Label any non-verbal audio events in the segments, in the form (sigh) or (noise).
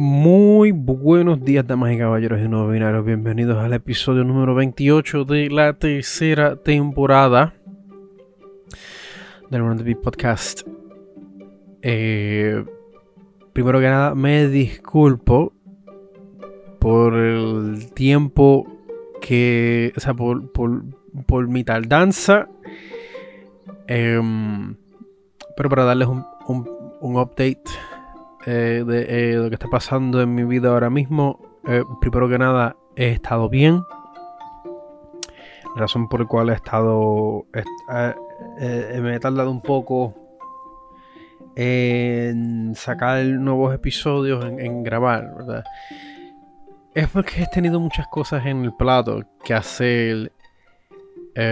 Muy buenos días, damas y caballeros no binarios. Bienvenidos al episodio número 28 de la tercera temporada del Run Podcast. Eh, primero que nada, me disculpo por el tiempo que. O sea, por, por, por mi tardanza. Em, pero para darles un, un, un update eh, de, eh, lo que está pasando en mi vida ahora mismo, eh, primero que nada, he estado bien. La razón por la cual he estado. me he tardado un poco en sacar nuevos episodios, en, grabar, ¿verdad? Es porque he tenido muchas cosas en el plato que hacer,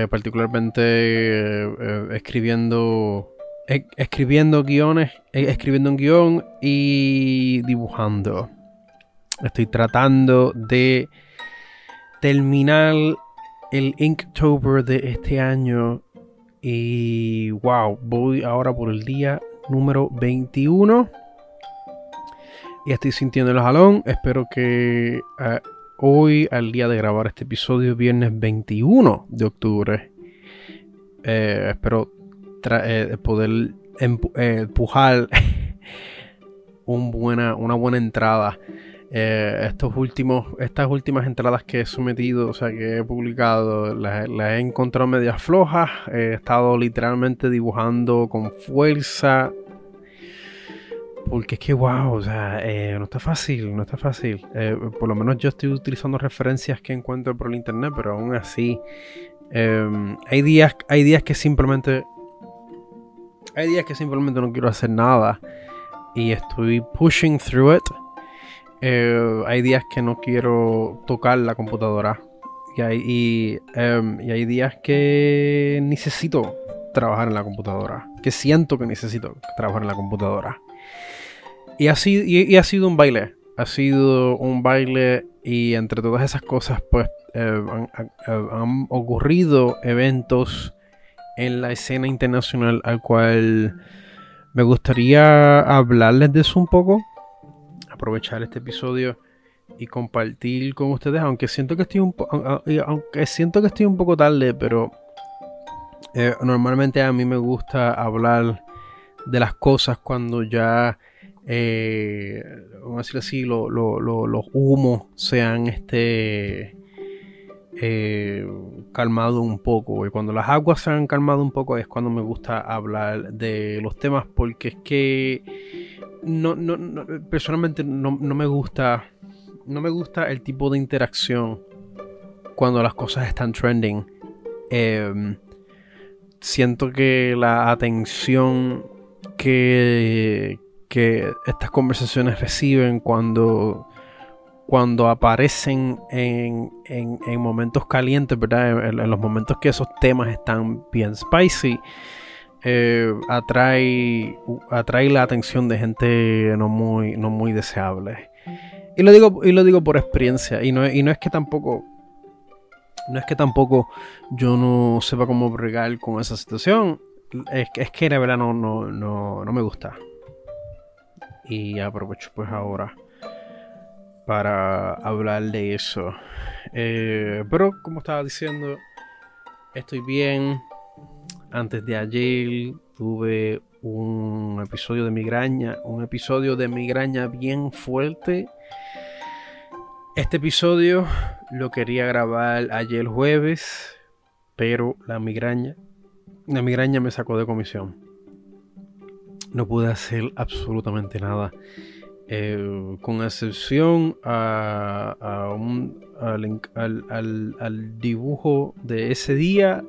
particularmente escribiendo escribiendo guiones, eh, escribiendo un guion y dibujando. Estoy tratando de terminar el Inktober de este año y wow, voy ahora por el día número 21 y estoy sintiendo el jalón. Espero que uh, hoy, al día de grabar este episodio, viernes 21 de octubre, eh, espero eh, poder eh, empujar (laughs) un buena, una buena entrada. Eh, estos últimos, estas últimas entradas que he sometido, o sea, que he publicado, las, he encontrado medias flojas. He estado literalmente dibujando con fuerza. Porque es que, wow, o sea, no está fácil, no está fácil. por lo menos yo estoy utilizando referencias que encuentro por el internet, pero aún así, hay, días, hay días que simplemente hay días que simplemente no quiero hacer nada y estoy pushing through it. Eh, hay días que no quiero tocar la computadora. Y hay, em, y, hay días que necesito trabajar en la computadora. Que siento que necesito trabajar en la computadora. Y ha sido, y, ha sido un baile. Ha sido un baile y entre todas esas cosas pues eh, han, ocurrido eventos en la escena internacional al cual me gustaría hablarles de eso un poco, aprovechar este episodio y compartir con ustedes, aunque siento que estoy un aunque siento que estoy un poco tarde, pero eh, normalmente a mí me gusta hablar de las cosas cuando ya eh, vamos a decir así, los humos sean este eh, calmado un poco. Y cuando las aguas se han calmado un poco es cuando me gusta hablar de los temas porque es que no, personalmente no, me gusta no me gusta el tipo de interacción cuando las cosas están trending. Em, siento que la atención que, que estas conversaciones reciben cuando cuando aparecen en, momentos calientes, ¿verdad? En, los momentos que esos temas están bien spicy, eh, atrae, atrae la atención de gente no muy, no muy deseable. Y lo digo, y lo digo por experiencia. Y no, y no es que tampoco. No es que tampoco yo no sepa cómo bregar con esa situación. Es, es que de verdad no, no, no, no me gusta. Y aprovecho pues ahora para hablar de eso. Eh, pero como estaba diciendo, estoy bien. Antes de ayer tuve un episodio de migraña, un episodio de migraña bien fuerte. Este episodio lo quería grabar ayer jueves, pero la migraña, la migraña me sacó de comisión. No pude hacer absolutamente nada. Eh, con excepción al, dibujo de ese día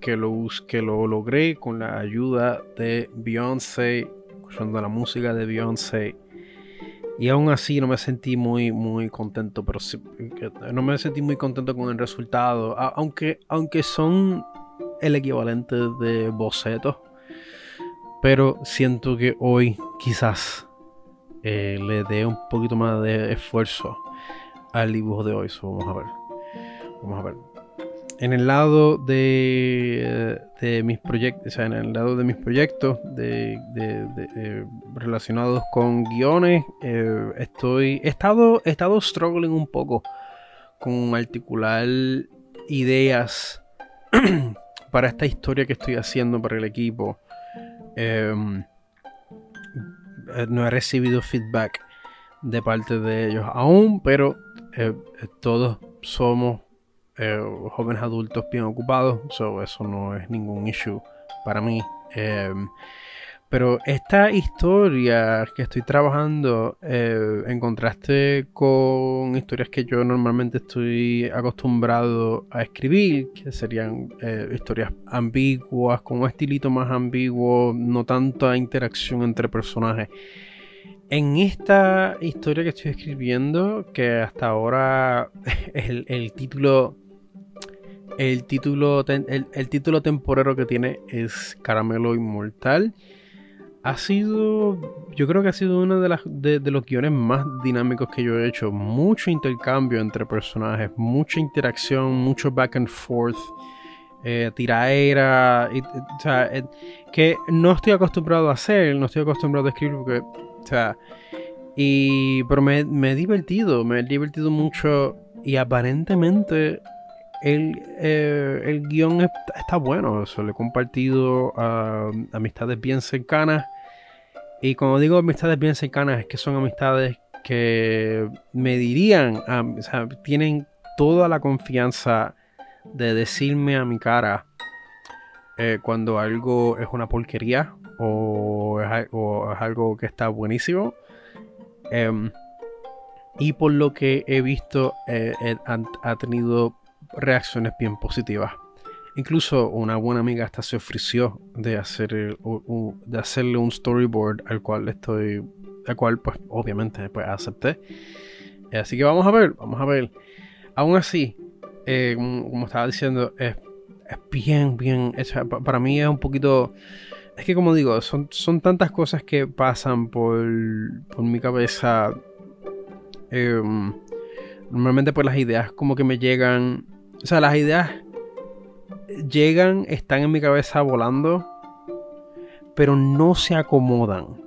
que lo, que lo logré con la ayuda de Beyoncé, escuchando la música de Beyoncé. Y aún así no me sentí muy, muy contento, pero no me sentí muy contento con el resultado, aunque, aunque son el equivalente de bocetos. Pero siento que hoy quizás eh, le dé un poquito más de esfuerzo al dibujo de hoy. vamos a ver. Vamos a ver. en el lado de, mis proyectos, sea, en el lado de mis proyectos eh, relacionados con guiones, eh, estoy, he estado, he estado struggling un poco con articular ideas (clears throat) para esta historia que estoy haciendo para el equipo. Em, no he recibido feedback de parte de ellos aún, pero todos somos eh, jóvenes adultos bien ocupados, eso no es ningún issue para mí. Em, pero esta historia que estoy trabajando, eh, en contraste con historias que yo normalmente estoy acostumbrado a escribir, que serían eh, historias ambiguas, con un estilito más ambiguo, no tanta interacción entre personajes. En esta historia que estoy escribiendo, que hasta ahora (laughs) el título el título, el, título temporero que tiene es Caramelo Inmortal. Ha sido, yo creo que ha sido uno de, las, de, los guiones más dinámicos que yo he hecho. Mucho intercambio entre personajes, mucha interacción, mucho back and forth, eh, tiraera, o sea, que no estoy acostumbrado a hacer, no estoy acostumbrado a escribir porque, o sea, y, pero me, me he divertido, me he divertido mucho y aparentemente el, eh, el guion está bueno, se lo he compartido a amistades bien cercanas. Y como digo amistades bien cercanas, es que son amistades que me dirían, o sea, tienen toda la confianza de decirme a mi cara eh, cuando algo es una porquería o es, algo que está buenísimo. Em, y por lo que he visto, eh, ha tenido reacciones bien positivas. Incluso una buena amiga hasta se ofreció de, hacer de hacerle un storyboard al cual estoy, al cual pues obviamente pues, acepté. Así que vamos a ver, vamos a ver. Aún así, eh, como, estaba diciendo, es, bien, bien Para mí es un poquito... Es que como digo, son, son tantas cosas que pasan por, por mi cabeza. Em, normalmente pues las ideas como que me llegan o sea, las ideas llegan, están en mi cabeza volando, pero no se acomodan.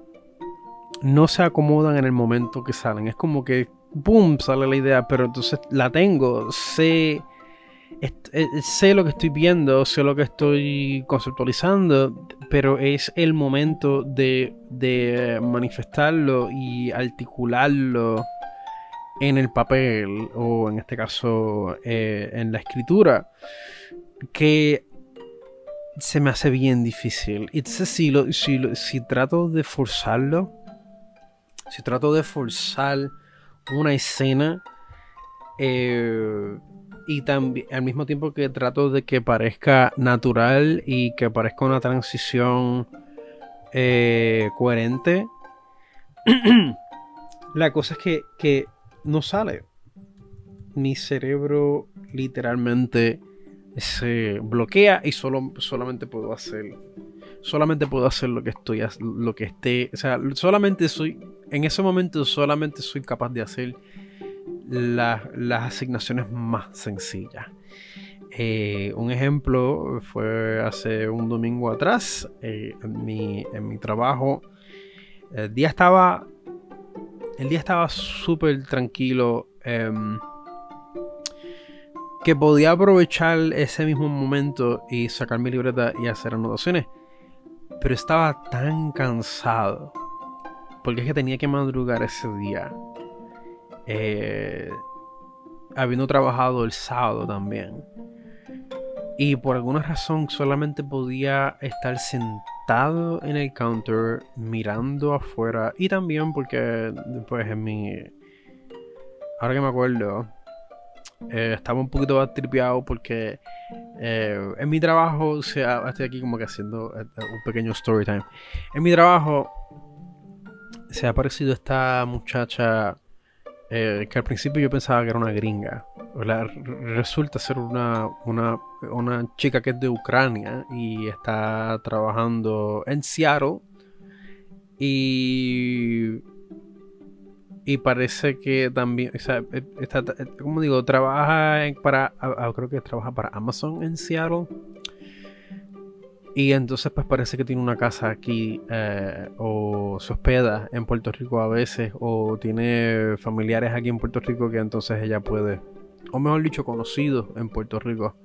No se acomodan en el momento que salen. Es como que, ¡boom!, sale la idea, pero entonces la tengo, sé, eh, sé lo que estoy viendo, sé lo que estoy conceptualizando, pero es el momento de, de manifestarlo y articularlo en el papel o en este caso eh, en la escritura que se me hace bien difícil. Y entonces si, si, trato de forzarlo, si trato de forzar una escena eh, y también al mismo tiempo que trato de que parezca natural y que parezca una transición eh, coherente, (clears throat) la cosa es que, que no sale. Mi cerebro literalmente se bloquea y solo, solamente puedo hacer solamente puedo hacer lo que estoy lo que esté o sea solamente soy en ese momento solamente soy capaz de hacer las asignaciones más sencillas eh, un ejemplo fue hace un domingo atrás eh, en, mi, en mi trabajo el día estaba el día estaba súper tranquilo. Em, que podía aprovechar ese mismo momento y sacar mi libreta y hacer anotaciones. Pero estaba tan cansado. Porque es que tenía que madrugar ese día. Eh, habiendo trabajado el sábado también. Y por alguna razón solamente podía estar sentado en el counter mirando afuera y también porque pues en mi ahora que me acuerdo eh, estaba un poquito tripeado porque eh, en mi trabajo o sea estoy aquí como que haciendo eh, un pequeño story time. En mi trabajo se ha aparecido esta muchacha que al principio yo pensaba que era una gringa resulta ser una, una, chica que es de Ucrania y está trabajando en Seattle. Y y parece que también, eh, está, eh, como digo, trabaja para, creo que trabaja para Amazon en Seattle. Y entonces pues parece que tiene una casa aquí eh, o se hospeda en Puerto Rico a veces o tiene familiares aquí en Puerto Rico que entonces ella puede, o mejor dicho, conocidos en Puerto Rico.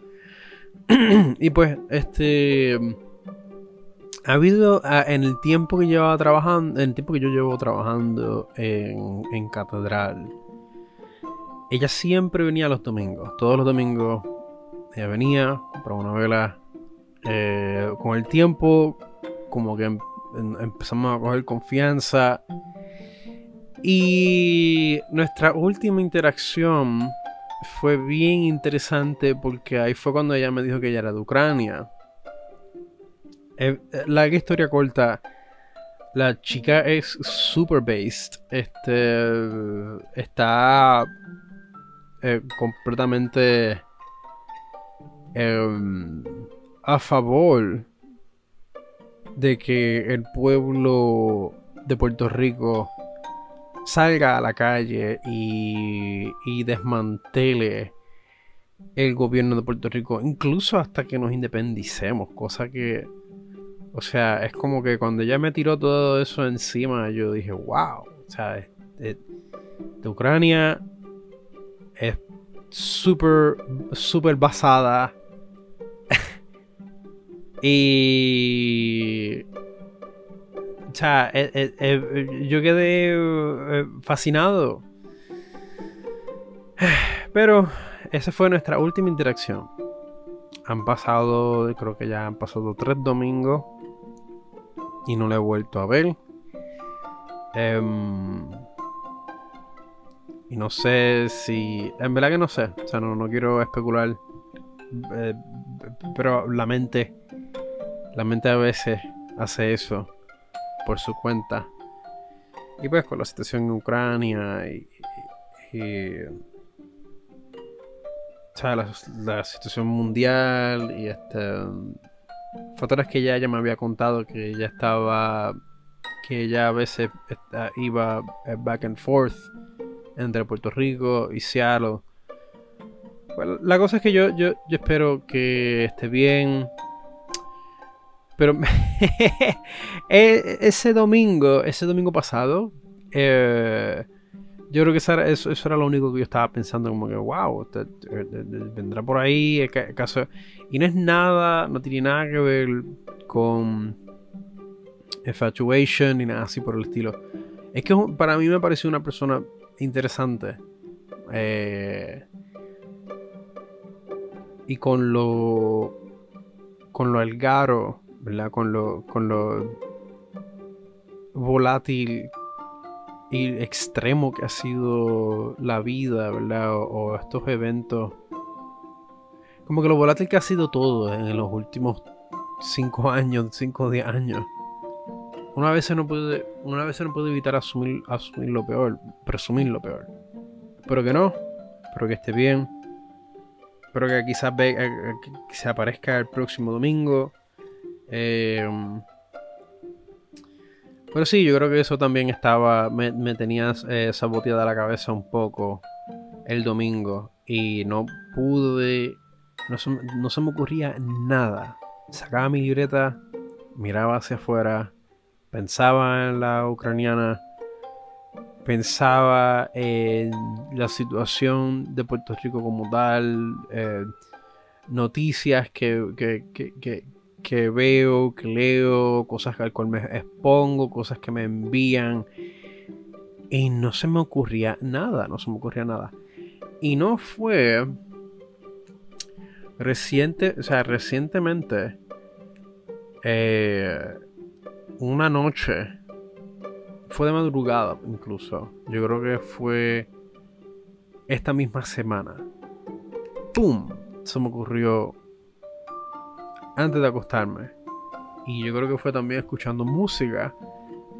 (clears throat) y pues este ha habido ah, en el tiempo que llevaba trabajando, en el tiempo que yo llevo trabajando en, Catedral, ella siempre venía los domingos. Todos los domingos ella venía para una vela. Eh, con el tiempo, como que em, empezamos a coger confianza. Y nuestra última interacción fue bien interesante porque ahí fue cuando ella me dijo que ella era de Ucrania. Eh, la historia corta. La chica es super based. Este. Está. Eh, completamente. Em, a favor de que el pueblo de Puerto Rico salga a la calle y, y desmantele el gobierno de Puerto Rico, incluso hasta que nos independicemos, cosa que o sea, es como que cuando ella me tiró todo eso encima, yo dije, wow. O sea, de, Ucrania es súper, súper basada. Y... O sea, eh, eh, eh, yo quedé fascinado. (sighs) Pero esa fue nuestra última interacción. Han pasado, creo que ya han pasado tres domingos y no la he vuelto a ver. Em, y no sé si. En verdad que no sé. O sea, no, no quiero especular. Eh, pero la mente. A veces hace eso. Por su cuenta. Y pues con la situación en Ucrania y. la, situación mundial y este Factores que ella ya me había contado que ella estaba. que ella a veces iba eh, back and forth entre Puerto Rico y Seattle. La cosa es que yo, yo, espero que esté bien. Pero (laughs) e, ese domingo, ese domingo pasado, eh, yo creo que eso era, eso, era, lo único que yo estaba pensando, como que, wow, vendrá por ahí. Y no es nada, no tiene nada que ver con infatuation ni nada así por el estilo. Es que para mí me pareció una persona interesante. Eh, y con lo. Con lo algaro, ¿verdad? Con lo. Con lo volátil y extremo que ha sido la vida, ¿verdad? O, estos eventos. Como que lo volátil que ha sido todo en los últimos 5 años, 5 o 10 años. Una vez no puede, una vez no puede evitar asumir, asumir lo peor, presumir lo peor. Pero que no, pero que esté bien. Espero que quizás ve, eh, que se aparezca el próximo domingo. Eh, pero sí, yo creo que eso también estaba, me, me tenía eh, saboteada la cabeza un poco el domingo y no pude, no se, no se me ocurría nada. Sacaba mi libreta, miraba hacia afuera, pensaba en la ucraniana, pensaba en la situación de Puerto Rico como tal, eh, noticias que, que, que veo, que leo, cosas al cual me expongo, cosas que me envían. Y no se me ocurría nada, no se me ocurría nada. Y no fue reciente, o sea, recientemente, eh, una noche, fue de madrugada incluso. Yo creo que fue esta misma semana. ¡Pum! Se me ocurrió antes de acostarme. Y yo creo que fue también escuchando música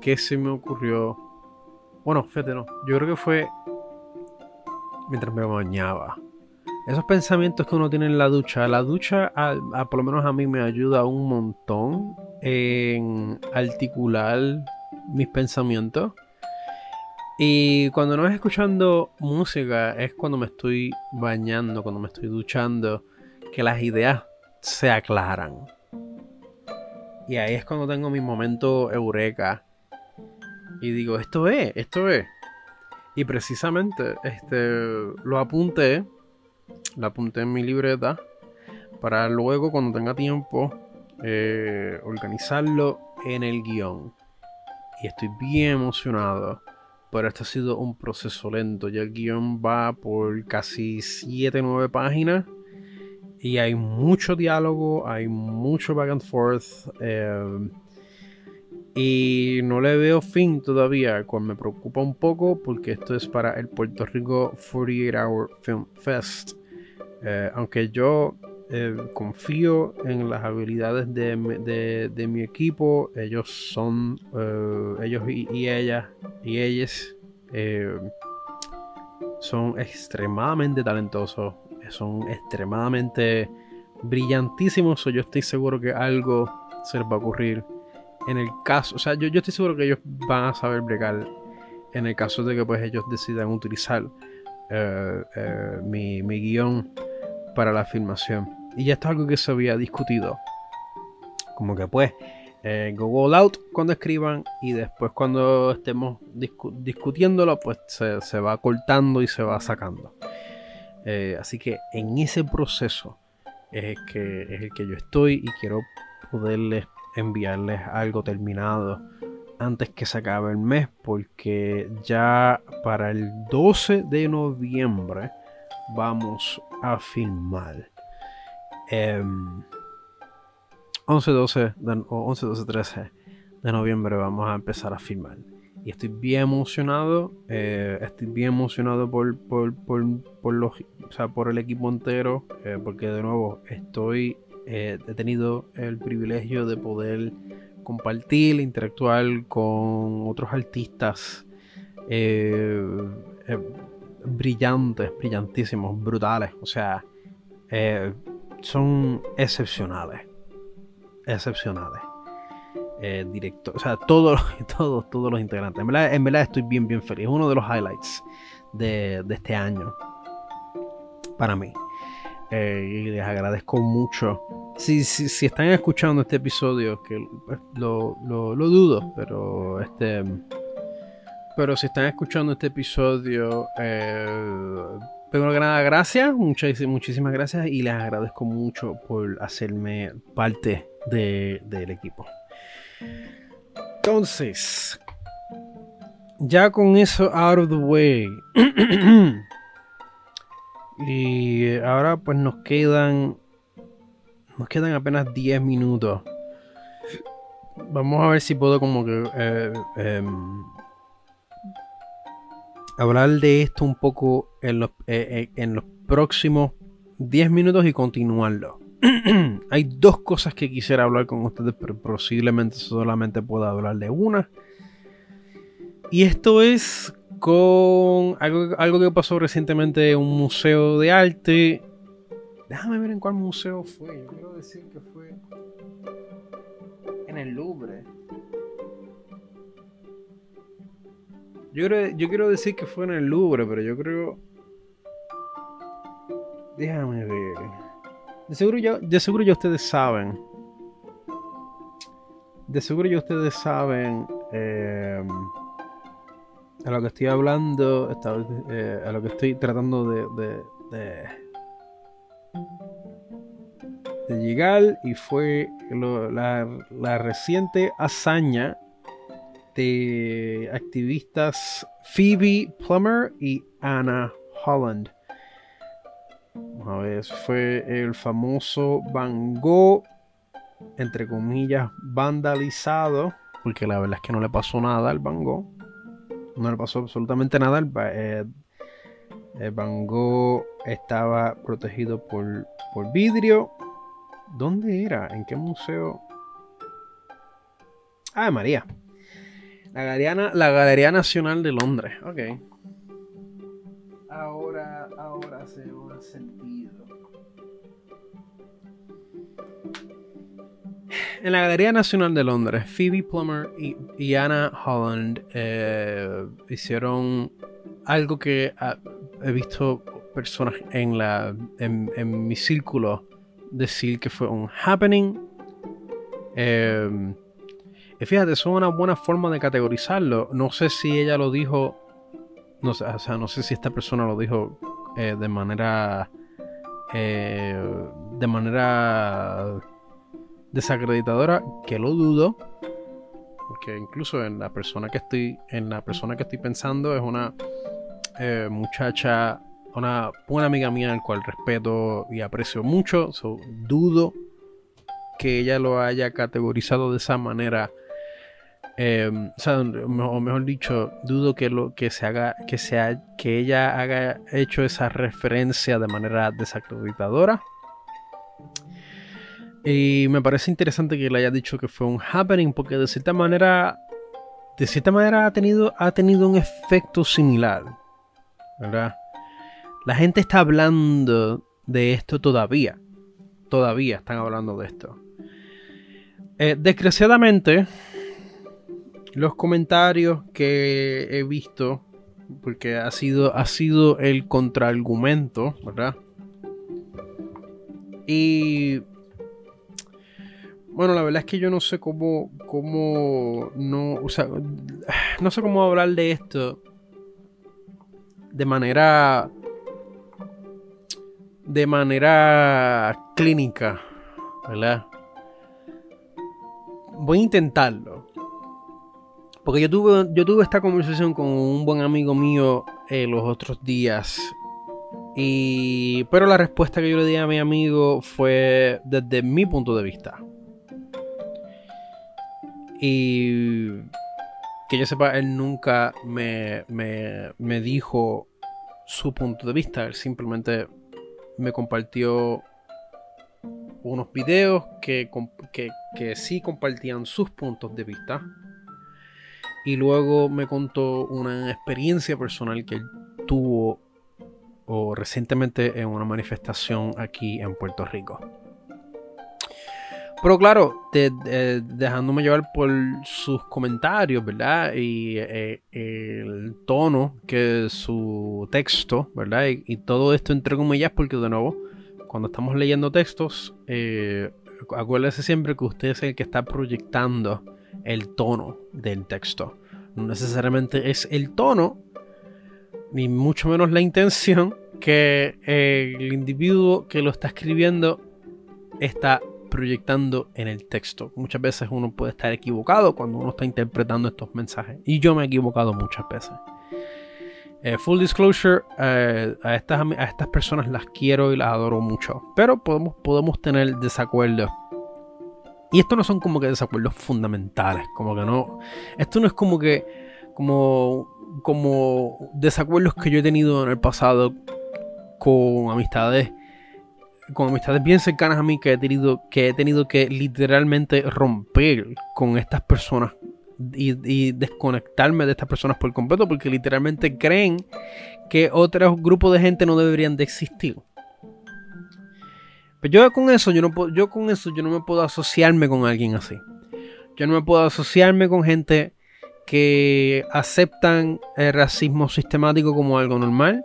que se me ocurrió. Bueno, fíjate, no. Yo creo que fue mientras me bañaba. Esos pensamientos que uno tiene en la ducha. La ducha, por lo menos a mí, me ayuda un montón en articular mis pensamientos. Y cuando no es escuchando música es cuando me estoy bañando, cuando me estoy duchando, que las ideas se aclaran. Y ahí es cuando tengo mi momento eureka. Y digo, esto es, esto es. Y precisamente este, lo apunté, lo apunté en mi libreta para luego cuando tenga tiempo eh, organizarlo en el guion. Y estoy bien emocionado pero este ha sido un proceso lento. Ya el guion va por casi 7-9 páginas y hay mucho diálogo, hay mucho back and forth. Eh, y no le veo fin todavía, cual me preocupa un poco porque esto es para el Puerto Rico 48 Hour Film Fest. Eh, aunque yo eh, confío en las habilidades de, mi equipo. Ellos son, eh, ellos y, ellas, y ellas eh, son extremadamente talentosos, son extremadamente brillantísimos. yo estoy seguro que algo se les va a ocurrir. En el caso, o sea, yo, yo estoy seguro que ellos van a saber bregar en el caso de que pues ellos decidan utilizar mi, mi guion para la filmación. Y ya esto es algo que se había discutido. Como que pues, eh, go all out cuando escriban y después cuando estemos discutiéndolo, pues se, va cortando y se va sacando. Eh, así que en ese proceso es el, que, es el que yo estoy y quiero poderles enviarles algo terminado antes que se acabe el mes porque ya para el 12 de noviembre vamos a filmar 11, 12 o 11, 12, 13 de noviembre vamos a empezar a filmar. Y estoy bien emocionado. Eh, estoy bien emocionado por, por, por, los, o sea, por el equipo entero. Eh, porque de nuevo estoy. Eh, he tenido el privilegio de poder compartir, interactuar con otros artistas brillantes, brillantísimos, brutales. O sea, son excepcionales. Excepcionales. Eh, directo, o sea, todos, (laughs) todos, todos los integrantes. En verdad, estoy bien, bien feliz. Es uno de los highlights de, este año. Para mí. Eh, y les agradezco mucho. Si, si, están escuchando este episodio, que pues, lo, lo, dudo, pero este. Pero si están escuchando este episodio, eh, Primero que nada, gracias, muchas, muchísimas gracias y les agradezco mucho por hacerme parte del equipo. Entonces, ya con eso out of the way. (clears throat) y ahora pues nos quedan nos quedan apenas 10 minutos. Vamos a ver si puedo como que eh, em, hablar de esto un poco en los, eh, eh, en los próximos 10 minutos y continuarlo. (clears throat) Hay dos cosas que quisiera hablar con ustedes, pero posiblemente solamente pueda hablar de una. Y esto es con algo, algo que pasó recientemente en un museo de arte. Déjame ver en cuál museo fue. Yo quiero decir que fue en el Louvre. Yo, quiero decir que fue en el Louvre, pero yo creo. Déjame ver. De seguro ya, de seguro ustedes saben. De seguro ya ustedes saben. Eh, a lo que estoy hablando. Eh, a lo que estoy tratando de, de, de, llegar. Y fue la, la reciente hazaña activistas Phoebe Plummer y Anna Holland. A ver, fue el famoso Van Gogh, entre comillas, vandalizado, porque la verdad es que no le pasó nada al Van Gogh. No le pasó absolutamente nada. El, eh, Van Gogh estaba protegido por, por vidrio. ¿Dónde era? ¿En qué museo? Ah, María. La Galería, la Galería Nacional de Londres. Ok. Ahora, ahora se ha sentido. en la Galería Nacional de Londres, Phoebe Plummer y, Anna Holland eh, hicieron algo que he visto personas en, la, en, mi círculo decir que fue un happening. Eh, y fíjate, eso es una buena forma de categorizarlo. No sé si ella lo dijo, no sé, o sea, no sé si esta persona lo dijo eh, de manera, de manera desacreditadora, que lo dudo, porque incluso en la persona que estoy, en la persona que estoy pensando es una eh, muchacha, una buena amiga mía, al cual respeto y aprecio mucho, dudo que ella lo haya categorizado de esa manera. Em, o, mejor dicho, dudo que lo que se haga, que sea, que ella haya hecho esa referencia de manera desacreditadora. Y me parece interesante que le haya dicho que fue un happening, porque de cierta manera, de cierta manera ha tenido, ha tenido un efecto similar. ¿Verdad? La gente está hablando de esto todavía. Todavía están hablando de esto. Eh, desgraciadamente, los comentarios que he visto, porque ha sido, ha sido el contraargumento, ¿verdad? Y bueno, la verdad es que yo no sé cómo, cómo, no, o sea, (sighs) no sé cómo hablar de esto de manera, de manera clínica, ¿verdad? Voy a intentarlo. Porque yo tuve, yo tuve esta conversación con un buen amigo mío eh, los otros días. Y, pero la respuesta que yo le di a mi amigo fue desde mi punto de vista. Y que yo sepa, él nunca me, dijo su punto de vista. Él simplemente me compartió unos videos que, que, sí compartían sus puntos de vista. Y luego me contó una experiencia personal que él tuvo o recientemente en una manifestación aquí en Puerto Rico. Pero claro, dejándome llevar por sus comentarios, ¿verdad? Y eh, el tono que su texto, ¿verdad? Y, todo esto entre comillas, porque de nuevo, cuando estamos leyendo textos, eh, acuérdese siempre que usted es el que está proyectando el tono del texto. No necesariamente es el tono, ni mucho menos la intención que el individuo que lo está escribiendo está proyectando en el texto. Muchas veces uno puede estar equivocado cuando uno está interpretando estos mensajes. Y yo me he equivocado muchas veces. Eh, full disclosure, eh, a, estas, a estas personas las quiero y las adoro mucho. Pero podemos, podemos tener desacuerdos. Y esto no son como que desacuerdos fundamentales. Como que no. Esto no es como que. Como. Como desacuerdos que yo he tenido en el pasado con amistades con amistades bien cercanas a mí que he tenido que, he tenido que literalmente romper con estas personas y, desconectarme de estas personas por completo porque literalmente creen que otros grupos de gente no deberían de existir. Pero yo con eso yo no yo con eso yo no me puedo asociarme con alguien así. Yo no me puedo asociarme con gente que aceptan el racismo sistemático como algo normal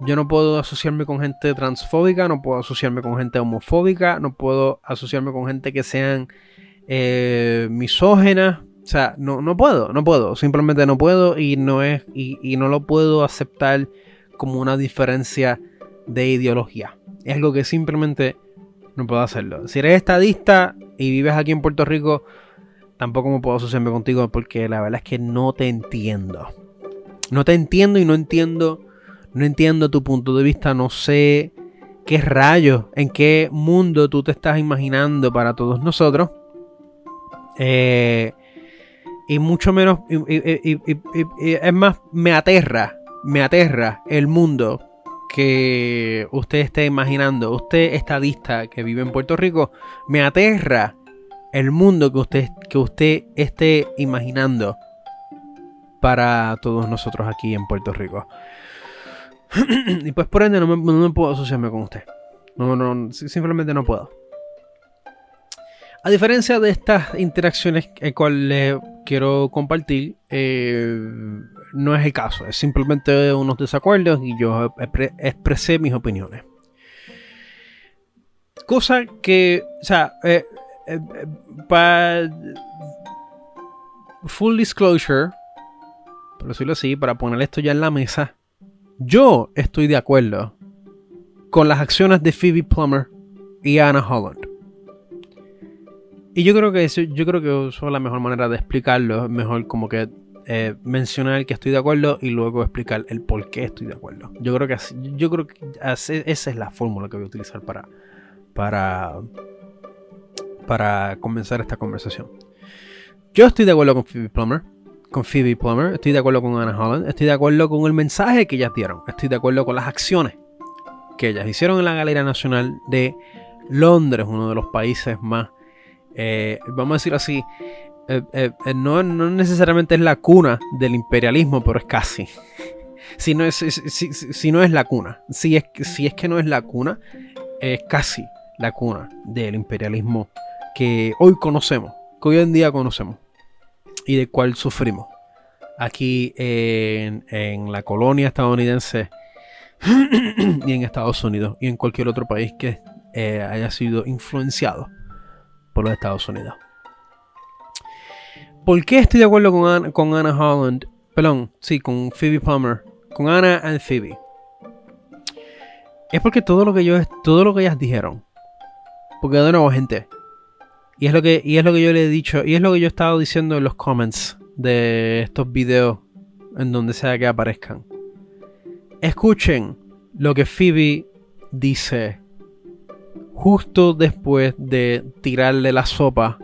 yo no puedo asociarme con gente transfóbica, no puedo asociarme con gente homofóbica, no puedo asociarme con gente que sean eh, misógenas. O sea, no, no puedo, no puedo, simplemente no puedo y no es y, no lo puedo aceptar como una diferencia de ideología. Es algo que simplemente no puedo hacerlo. Si eres estadista y vives aquí en Puerto Rico, tampoco me puedo asociarme contigo porque la verdad es que no te entiendo. No te entiendo y no entiendo no entiendo tu punto de vista, no sé qué rayos, en qué mundo tú te estás imaginando para todos nosotros. Eh, y mucho menos, es más, me aterra, me aterra el mundo que usted esté imaginando. Usted, estadista que vive en Puerto Rico, me aterra el mundo que usted, que usted esté imaginando para todos nosotros aquí en Puerto Rico. (clears throat) y pues por ende no me, puedo asociarme con usted. No, no, simplemente no puedo. A diferencia de estas interacciones que les quiero compartir, eh, no es el caso. Es simplemente unos desacuerdos y yo expresé mis opiniones. Cosa que, o sea, eh, eh, para full disclosure, por decirlo así, para poner esto ya en la mesa, yo estoy de acuerdo con las acciones de Phoebe Plummer y Anna Holland. Y yo creo que eso, yo creo que eso es la mejor manera de explicarlo. Mejor como que eh, mencionar que estoy de acuerdo y luego explicar el por qué estoy de acuerdo. Yo creo que así, yo creo que esa es la fórmula que voy a utilizar para, para, para comenzar esta conversación. Yo estoy de acuerdo con Phoebe Plummer. Con Phoebe Plummer. Estoy de acuerdo con Anna Holland. Estoy de acuerdo con el mensaje que ellas dieron. Estoy de acuerdo con las acciones que ellas hicieron en la Galería Nacional de Londres, uno de los países más, eh, vamos a decirlo así, eh, eh, no, necesariamente es la cuna del imperialismo, pero es casi. (laughs) si, no es, si, no es la cuna, si es, si es que no es la cuna, es casi la cuna del imperialismo que hoy conocemos, que hoy en día conocemos y de cual sufrimos aquí en, la colonia estadounidense (clears throat) y en Estados Unidos y en cualquier otro país que eh, haya sido influenciado por los Estados Unidos. ¿Por qué estoy de acuerdo con, Anna, Holland? Perdón, sí, con Phoebe Palmer. Con Anna y Phoebe. Es porque todo lo que yo todo lo que ellas dijeron. Porque de nuevo, gente. Y es lo que, y es lo que yo le he dicho. Y es lo que yo he estado diciendo en los comments de estos videos. En donde sea que aparezcan. Escuchen lo que Phoebe dice justo después de tirarle la sopa,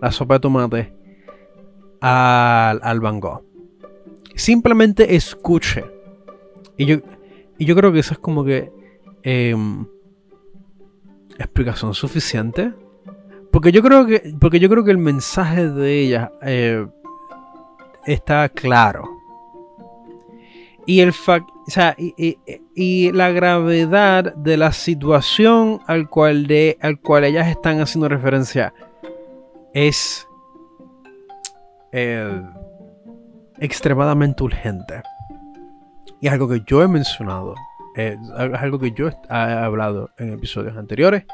la sopa de tomate, al, al Van Gogh. Simplemente escuche. Y yo, y yo creo que eso es como que em, explicación suficiente. Porque yo creo que, porque yo creo que el mensaje de ella eh, está claro. Y el y, la gravedad de la situación al cual, de, al cual ellas están haciendo referencia es eh, extremadamente urgente. Y es algo que yo he mencionado, es algo que yo he hablado en episodios anteriores,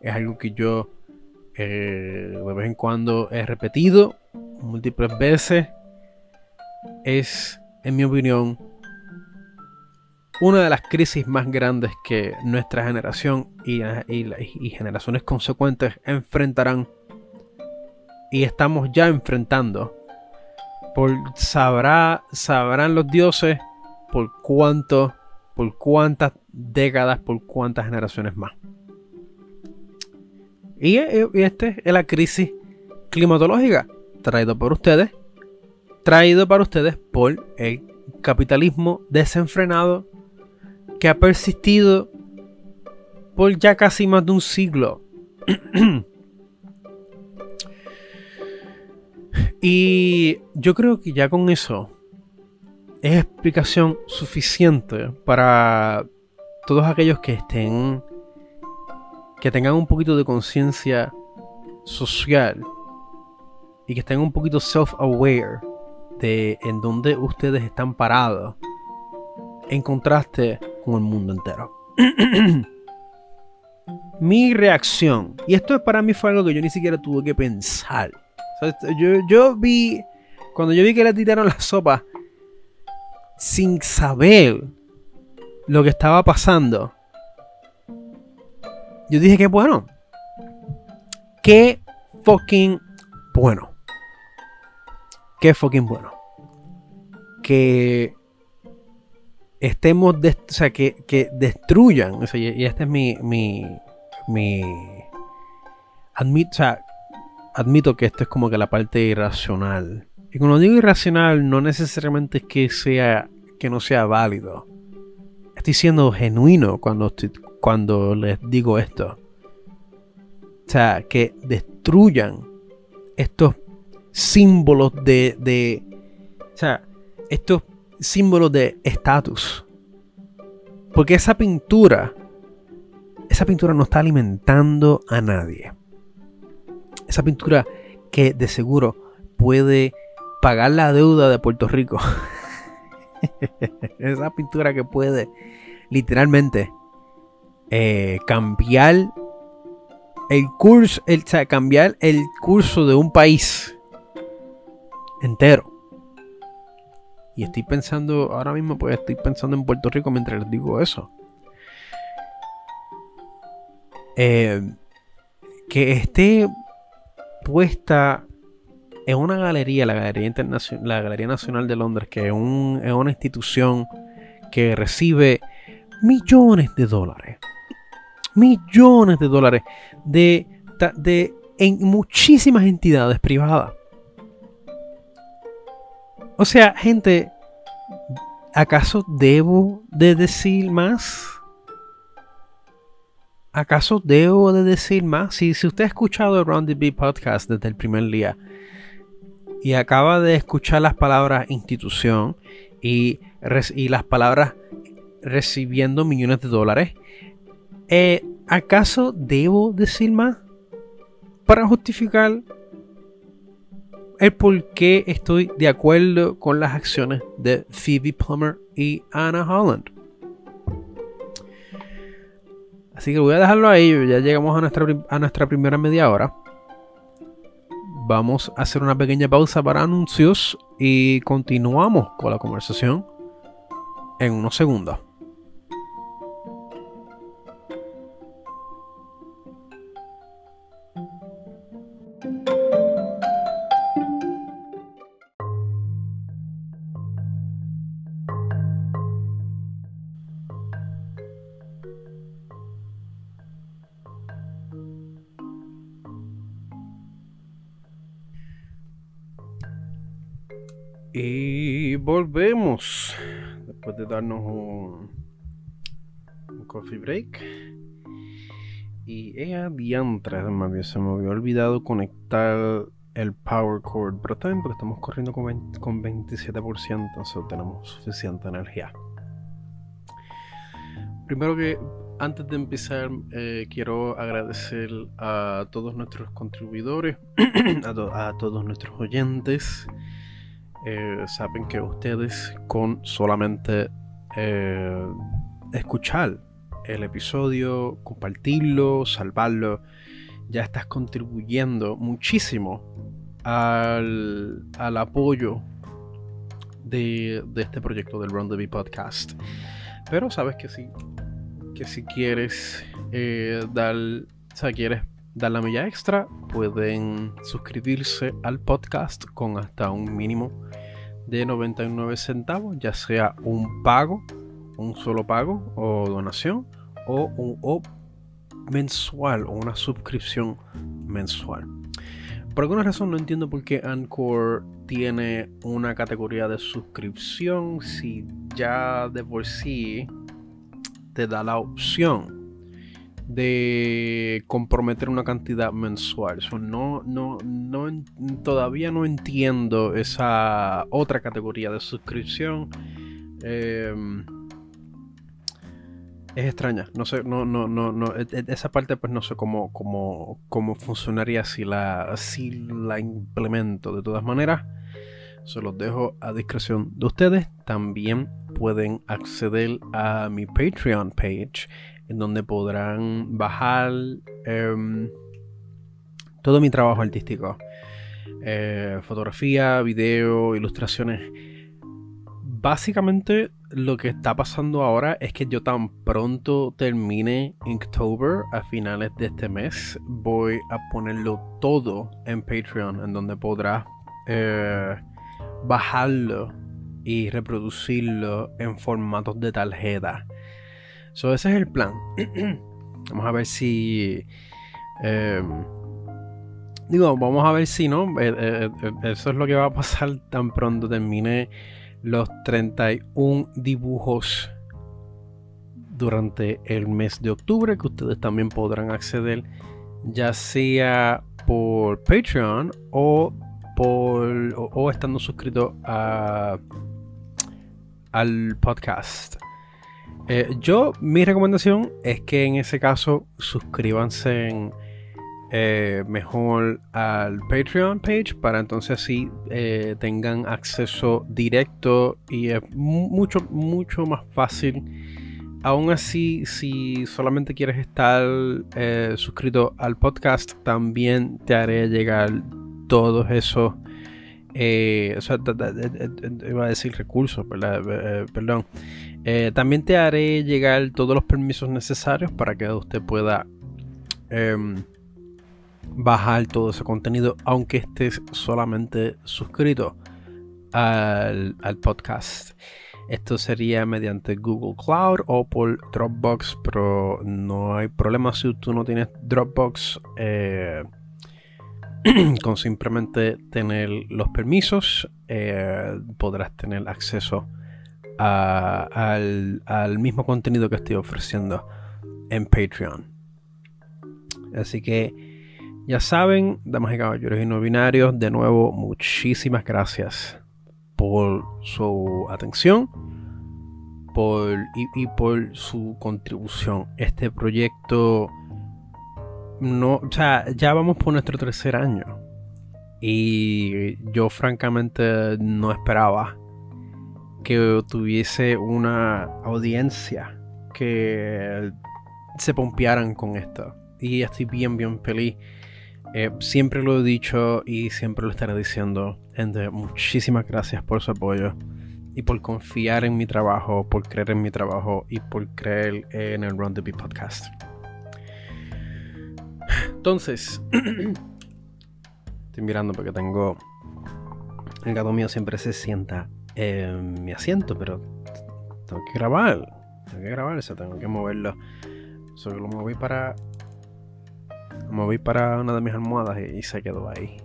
es algo que yo eh, de vez en cuando he repetido múltiples veces. Es, en mi opinión, una de las crisis más grandes que nuestra generación y, generaciones consecuentes enfrentarán y estamos ya enfrentando. Por, sabrá, sabrán los dioses por cuánto, por cuántas décadas, por cuántas generaciones más. Y, y este es la crisis climatológica traído por ustedes, traído para ustedes por el capitalismo desenfrenado que ha persistido por ya casi más de un siglo. (clears throat) y yo creo que ya con eso es explicación suficiente para todos aquellos que estén que tengan un poquito de conciencia social y que estén un poquito self-aware de en dónde ustedes están parados en contraste con el mundo entero. (clears throat) Mi reacción, y esto para mí fue algo que yo ni siquiera tuve que pensar. Yo, yo vi, cuando yo vi que le tiraron la sopa, sin saber lo que estaba pasando, yo dije que bueno. Qué fucking bueno. Qué fucking bueno. Que estemos, o sea, que, destruyan, y, este es mi, mi, mi, admito, o sea, admito que esto es como que la parte irracional. Y cuando digo irracional, no necesariamente es que sea, que no sea válido. Estoy siendo genuino cuando, cuando les digo esto. O sea, que destruyan estos símbolos de, de o sea, estos símbolo de estatus. Porque esa pintura, esa pintura no está alimentando a nadie. Esa pintura que de seguro puede pagar la deuda de Puerto Rico. (laughs) esa pintura que puede literalmente eh, cambiar el curso, el, cambiar el curso de un país entero. Y estoy pensando, ahora mismo pues estoy pensando en Puerto Rico mientras les digo eso. Eh, que esté puesta en una galería, la Galería, Internacional, la galería Nacional de Londres, que es, una institución que recibe millones de dólares. Millones de dólares de, de en muchísimas entidades privadas. O sea, gente, ¿acaso debo de decir más? ¿Acaso debo de decir más? Si, usted ha escuchado el Round the Bee podcast desde el primer día y acaba de escuchar las palabras institución y, y las palabras recibiendo millones de dólares, eh, ¿acaso debo decir más para justificar el por qué estoy de acuerdo con las acciones de Phoebe Plummer y Anna Holland? Así que voy a dejarlo ahí. Ya llegamos a nuestra, a nuestra primera media hora. Vamos a hacer una pequeña pausa para anuncios y continuamos con la conversación en unos segundos. Volvemos después de darnos un, coffee break. Y ella diantre, se me había olvidado conectar el power cord, pero también porque estamos corriendo con, con 27%, entonces tenemos suficiente energía. Primero que antes de empezar, eh, quiero agradecer a todos nuestros contribuidores, (clears throat) a todos nuestros oyentes eh, saben que ustedes con solamente eh, escuchar el episodio, compartirlo, salvarlo, ya estás contribuyendo muchísimo al, apoyo de, este proyecto del Round the Bee Podcast. Pero sabes que sí, que si quieres eh, dar, o sea, quieres dar la milla extra, pueden suscribirse al podcast con hasta un mínimo de 99 centavos, ya sea un pago, un solo pago o donación, o un mensual o una suscripción mensual. Por alguna razón no entiendo por qué Anchor tiene una categoría de suscripción si ya de por sí te da la opción de comprometer una cantidad mensual. no, no, no, todavía no entiendo esa otra categoría de suscripción. Em, es extraña. No sé, no, no, no, no. E, e, esa parte, pues no sé cómo, cómo, cómo funcionaría si la, si la implemento. De todas maneras, se los dejo a discreción de ustedes. También pueden acceder a mi Patreon page en donde podrán bajar em, todo mi trabajo artístico. Eh, fotografía, video, ilustraciones. Básicamente lo que está pasando ahora es que yo tan pronto termine Inktober a finales de este mes, voy a ponerlo todo en Patreon, en donde podrás eh, bajarlo y reproducirlo en formatos de tarjeta. So, ese es el plan. (clears throat) vamos a ver si. Em, digo, vamos a ver si no. Eh, eh, eh, eso es lo que va a pasar tan pronto termine los 31 dibujos durante el mes de octubre que ustedes también podrán acceder ya sea por Patreon o por o, estando suscritos a, al podcast. Eh, yo, mi recomendación es que en ese caso suscríbanse eh, mejor al Patreon page para entonces así eh, tengan acceso directo y es mucho, mucho más fácil. Aún así, si solamente quieres estar suscrito al podcast, también te haré llegar todos esos o sea, iba a decir recursos, perdón. Eh, también te haré llegar todos los permisos necesarios para que usted pueda em, bajar todo ese contenido, aunque estés solamente suscrito al, al, podcast. Esto sería mediante Google Cloud o por Dropbox, pero no hay problema si tú no tienes Dropbox. (clears throat) con simplemente tener los permisos eh, podrás tener acceso al, mismo contenido que estoy ofreciendo en Patreon. Así que ya saben, damas y caballeros y no binarios, de nuevo muchísimas gracias por su atención por, y por su contribución. Este proyecto no, o sea, ya vamos por nuestro tercer año. Y yo francamente no esperaba que tuviese una audiencia que se pompearan con esto. Y estoy bien, bien feliz. Eh, siempre lo he dicho y siempre lo estaré diciendo. Gente, muchísimas gracias por su apoyo y por confiar en mi trabajo, por creer en mi trabajo y por creer en el Run the Beat podcast. Entonces, (clears throat) estoy mirando porque tengo. El gato mío siempre se sienta en mi asiento, pero tengo que grabar. Tengo que grabar eso, tengo que moverlo. Solo lo moví para. Lo moví para una de mis almohadas y, se quedó ahí.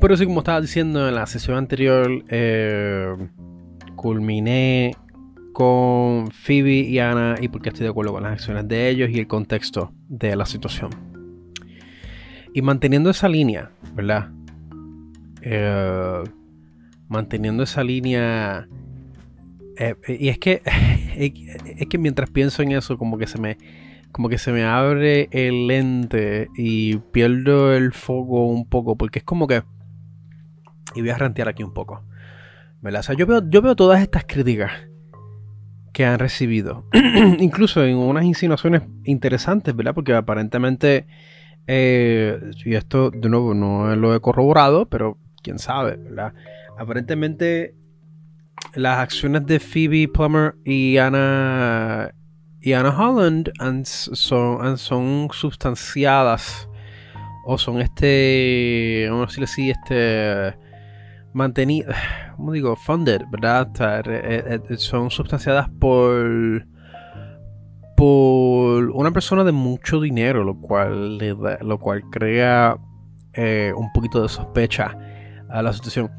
Pero sí, como estaba diciendo en la sesión anterior, eh, culminé con Phoebe y Ana y porque estoy de acuerdo con las acciones de ellos y el contexto de la situación. Y manteniendo esa línea, ¿verdad? Eh, manteniendo esa línea. Eh, y es que. (laughs) Es que mientras pienso en eso, como que se me. Como que se me abre el lente y pierdo el foco un poco. Porque es como que. Y voy a rantear aquí un poco. ¿Verdad? O sea, yo veo, yo veo todas estas críticas que han recibido. (clears throat) Incluso en unas insinuaciones interesantes, ¿verdad? Porque aparentemente eh, y esto de nuevo no lo he corroborado, pero quién sabe, ¿verdad? Aparentemente las acciones de Phoebe Plummer y Anna y Anna Holland son, son sustanciadas o son este, vamos a decirlo así, este mantenidas, (sighs) ¿cómo digo? Funded, ¿verdad? Eh, eh, son sustanciadas por por una persona de mucho dinero, lo cual, lo cual crea eh, un poquito de sospecha a la situación.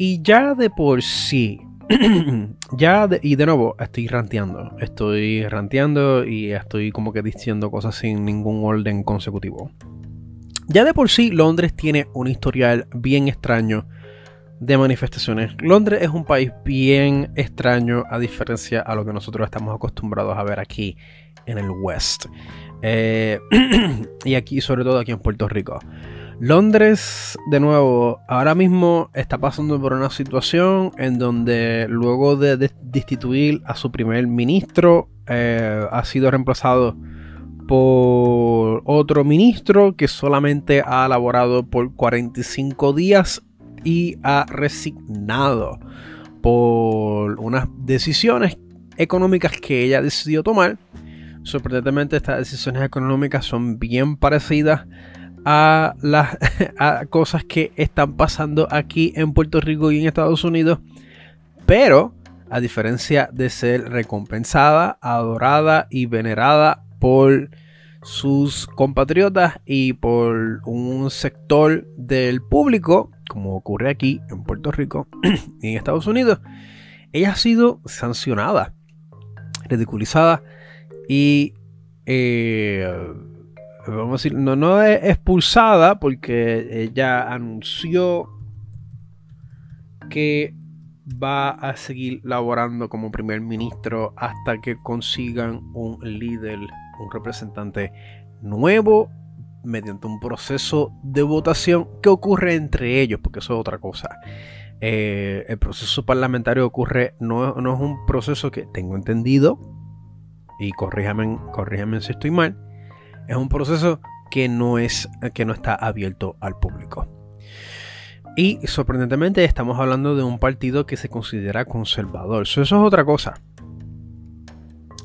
Y ya de por sí, (clears throat) ya y de nuevo, estoy ranteando. Estoy ranteando y estoy como que diciendo cosas sin ningún orden consecutivo. Ya de por sí, Londres tiene un historial bien extraño de manifestaciones. Londres es un país bien extraño a diferencia a lo que nosotros estamos acostumbrados a ver aquí en el West. Eh, (clears throat) y aquí, sobre todo aquí en Puerto Rico. Londres, de nuevo, ahora mismo está pasando por una situación en donde luego de destituir a su primer ministro, eh, ha sido reemplazado por otro ministro que solamente ha elaborado por 45 días y ha resignado por unas decisiones económicas que ella decidió tomar. Sorprendentemente estas decisiones económicas son bien parecidas a las (laughs) cosas que están pasando aquí en Puerto Rico y en Estados Unidos. Pero a diferencia de ser recompensada, adorada y venerada por sus compatriotas y por un sector del público como ocurre aquí en Puerto Rico (clears throat) y en Estados Unidos, ella ha sido sancionada, ridiculizada y, eh, vamos a decir, no, no es expulsada porque ella anunció que va a seguir laborando como primer ministro hasta que consigan un líder, un representante nuevo mediante un proceso de votación que ocurre entre ellos, porque eso es otra cosa. Eh, el proceso parlamentario ocurre, no, no, es un proceso que tengo entendido, y corríjame, corríjame si estoy mal, es un proceso que no, es, que no está abierto al público. Y sorprendentemente estamos hablando de un partido que se considera conservador. Eso, es otra cosa.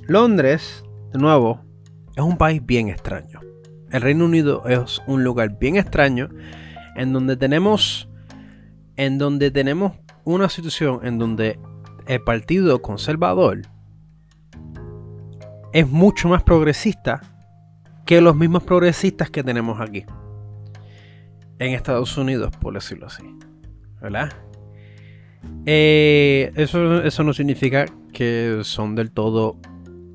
Londres, de nuevo, es un país bien extraño. El Reino Unido es un lugar bien extraño en donde tenemos en donde tenemos una situación en donde el partido conservador es mucho más progresista que los mismos progresistas que tenemos aquí. En Estados Unidos, por decirlo así. ¿Verdad? Eh, eso, eso no significa que son del todo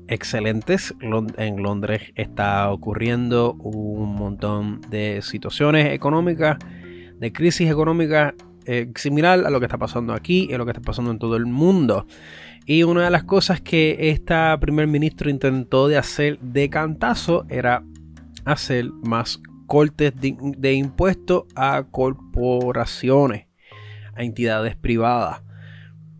excelentes. En Londres está ocurriendo un montón de situaciones económicas, de crisis económica eh, similar a lo que está pasando aquí y a lo que está pasando en todo el mundo. Y una de las cosas que este primer ministro intentó de hacer de cantazo era hacer más cortes de, impuestos a corporaciones, a entidades privadas.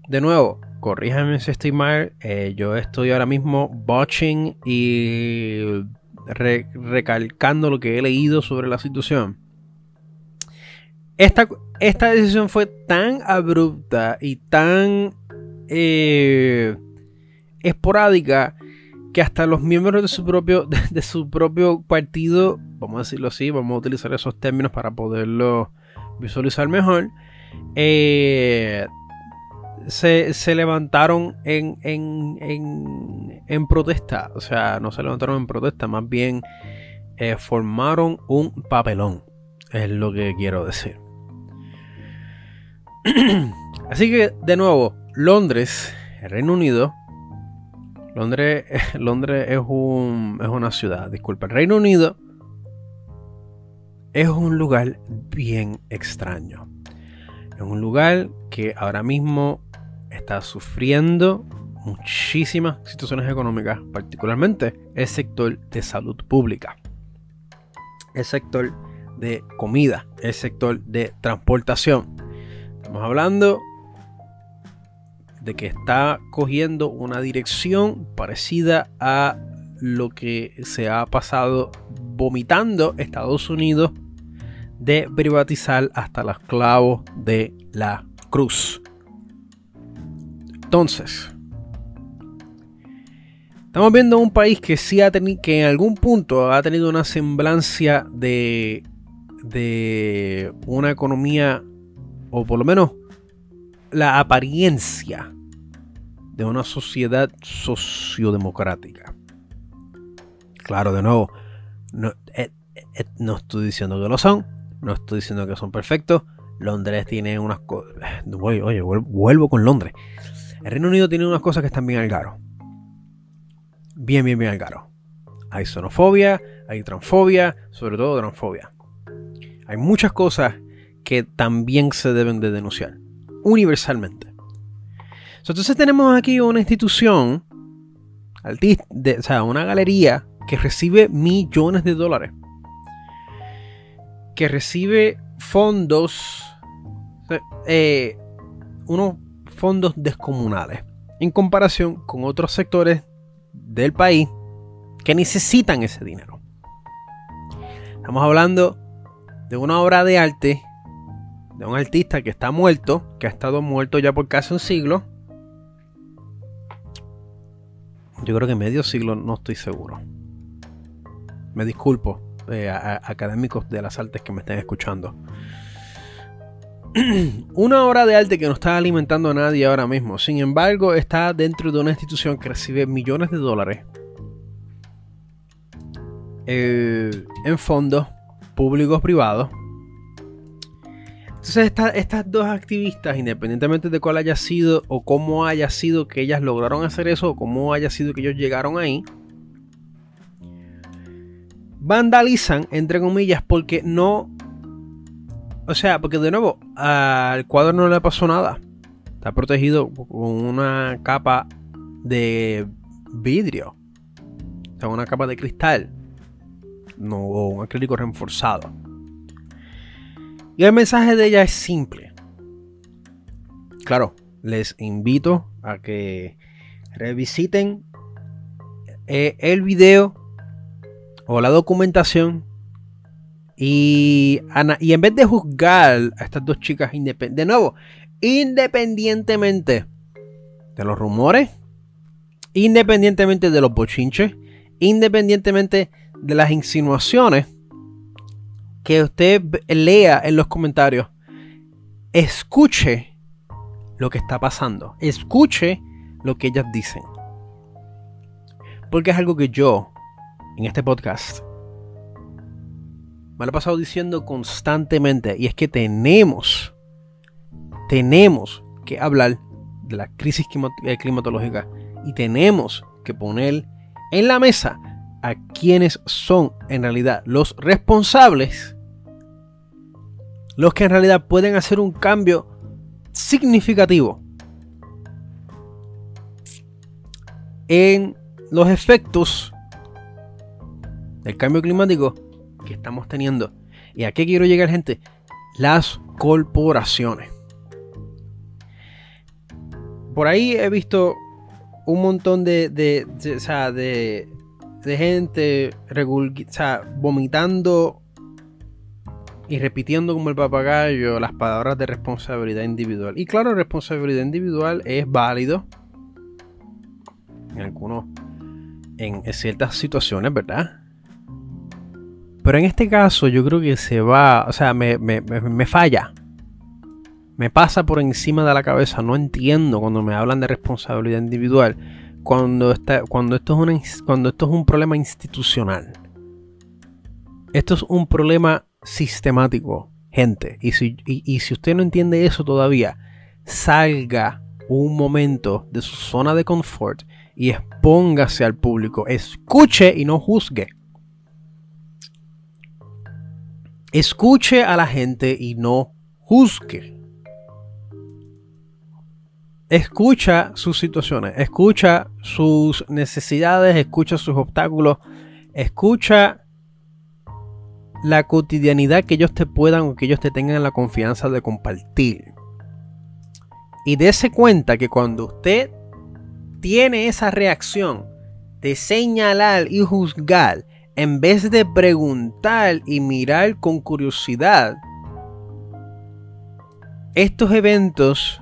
De nuevo, corríjame si estoy mal, eh, yo estoy ahora mismo watching y recalcando lo que he leído sobre la situación. Esta, esta decisión fue tan abrupta y tan eh, esporádica que hasta los miembros de su propio (laughs) de, su propio partido, vamos a decirlo así, vamos a utilizar esos términos para poderlo visualizar mejor, eh, se, levantaron en, en, en, protesta, o sea, no se levantaron en protesta, más bien eh, formaron un papelón, es lo que quiero decir. (clears throat) Así que, de nuevo, Londres, Reino Unido. Londres, (laughs) Londres es, un, es una ciudad, disculpa. Reino Unido es un lugar bien extraño. Es un lugar que ahora mismo está sufriendo muchísimas situaciones económicas, particularmente el sector de salud pública, el sector de comida, el sector de transportación. Estamos hablando de que está cogiendo una dirección parecida a lo que se ha pasado vomitando Estados Unidos de privatizar hasta los clavos de la cruz. Entonces, estamos viendo un país que sí ha tenido, que en algún punto ha tenido una semblancia de, de una economía o por lo menos la apariencia de una sociedad sociodemocrática. Claro, de nuevo, no, eh, eh, no, estoy diciendo que lo son, no estoy diciendo que son perfectos. Londres tiene unas cosas. Oye, vuelvo con Londres. El Reino Unido tiene unas cosas que están bien al garo. Bien, bien, bien al garo. Hay xenofobia, hay transfobia, sobre todo transfobia. Hay muchas cosas que también se deben de denunciar, universalmente. Entonces tenemos aquí una institución, o sea, una galería que recibe millones de dólares, que recibe fondos, eh, unos fondos descomunales, en comparación con otros sectores del país que necesitan ese dinero. Estamos hablando de una obra de arte de un artista que está muerto, que ha estado muerto ya por casi un siglo. Yo creo que medio siglo, no estoy seguro. Me disculpo, eh, académicos de las artes que me estén escuchando. (clears throat) una obra de arte que no está alimentando a nadie ahora mismo. Sin embargo, está dentro de una institución que recibe millones de dólares eh, en fondos públicos privados entonces estas dos activistas, independientemente de cuál haya sido o cómo haya sido que ellas lograron hacer eso o cómo haya sido que ellos llegaron ahí, vandalizan, entre comillas, porque no... O sea, porque de nuevo, al cuadro no le pasó nada. Está protegido con una capa de vidrio. O sea, una capa de cristal. no, un acrílico reforzado. Y el mensaje de ella es simple. Claro, les invito a que revisiten eh, el video o la documentación y, y en vez de juzgar a estas dos chicas de nuevo, independientemente de los rumores, independientemente de los bochinches, independientemente de las insinuaciones que usted lea en los comentarios, escuche lo que está pasando, escuche lo que ellas dicen. Porque es algo que yo, en este podcast, me lo he pasado diciendo constantemente. Y es que tenemos, tenemos que hablar de la crisis eh, climatológica. Y tenemos que poner en la mesa a quienes son en realidad los responsables. Los que en realidad pueden hacer un cambio significativo en los efectos del cambio climático que estamos teniendo. ¿Y a qué quiero llegar, gente? Las corporaciones. Por ahí he visto un montón de, de, de, gente vomitando y repitiendo como el papagayo las palabras de responsabilidad individual. Y claro, responsabilidad individual es válido en algunos, en ciertas situaciones, ¿verdad? Pero en este caso yo creo que se va, o sea, me, falla. Me pasa por encima de la cabeza. No entiendo cuando me hablan de responsabilidad individual. Cuando, está, cuando, esto, es una, cuando esto es un problema institucional. Esto es un problema sistemático, gente. Y si, y si usted no entiende eso todavía, salga un momento de su zona de confort y expóngase al público. Escuche y no juzgue. Escuche a la gente y no juzgue. Escucha sus situaciones, escucha sus necesidades, escucha sus obstáculos, escucha la cotidianidad que ellos te puedan o que ellos te tengan la confianza de compartir. Y dése cuenta que cuando usted tiene esa reacción de señalar y juzgar, en vez de preguntar y mirar con curiosidad, estos eventos,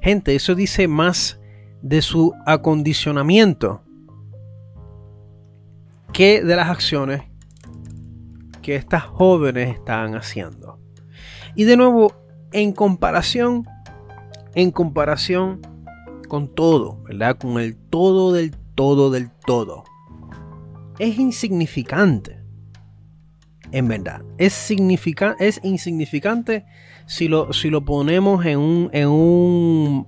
gente, eso dice más de su acondicionamiento que de las acciones que estas jóvenes están haciendo. Y de nuevo, en comparación, en comparación con todo, ¿verdad? Con el todo del todo del todo es insignificante. En verdad, es, es insignificante si lo, si lo ponemos en un, en un,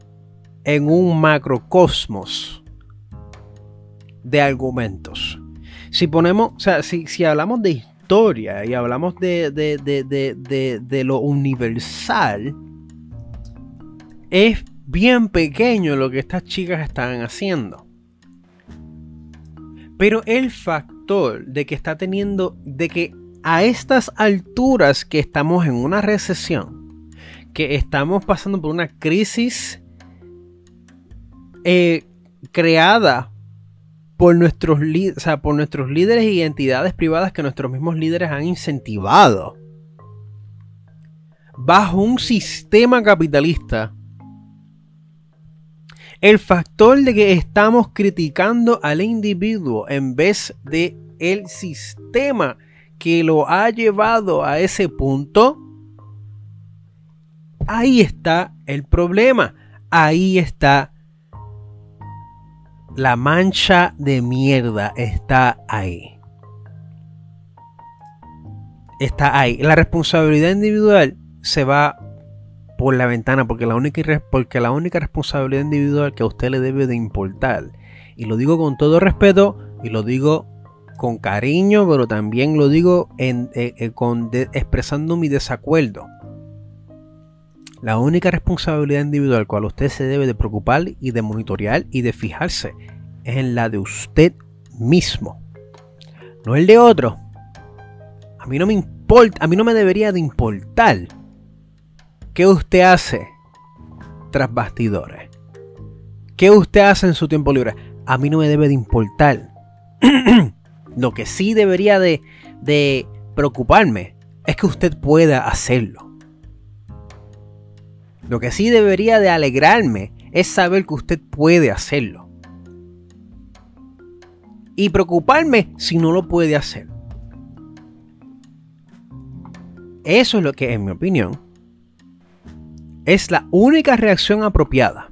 en un macrocosmos de argumentos. Si ponemos, o sea, si, si hablamos de y hablamos de, de, de lo universal, es bien pequeño lo que estas chicas están haciendo. Pero el factor de que está teniendo, de que a estas alturas que estamos en una recesión, que estamos pasando por una crisis eh, creada por nuestros, nuestros líderes y entidades privadas que nuestros mismos líderes han incentivado. Bajo un sistema capitalista el factor de que estamos criticando al individuo en vez de el sistema que lo ha llevado a ese punto, ahí está el problema. Ahí está la mancha de mierda. Está ahí. Está ahí. La responsabilidad individual se va por la ventana porque la única, porque la única responsabilidad individual que a usted le debe de importar, y lo digo con todo respeto y lo digo con cariño, pero también lo digo eh, eh, con expresando mi desacuerdo. La única responsabilidad individual cual usted se debe de preocupar y de monitorear y de fijarse es en la de usted mismo. no el de otro. A mí no me importa, a mí no me debería de importar qué usted hace tras bastidores. ¿Qué usted hace en su tiempo libre? A mí no me debe de importar. (clears throat) Lo que sí debería de, de preocuparme es que usted pueda hacerlo. Lo que sí debería de alegrarme es saber que usted puede hacerlo. Y preocuparme si no lo puede hacer. Eso es lo que, en mi opinión, es la única reacción apropiada.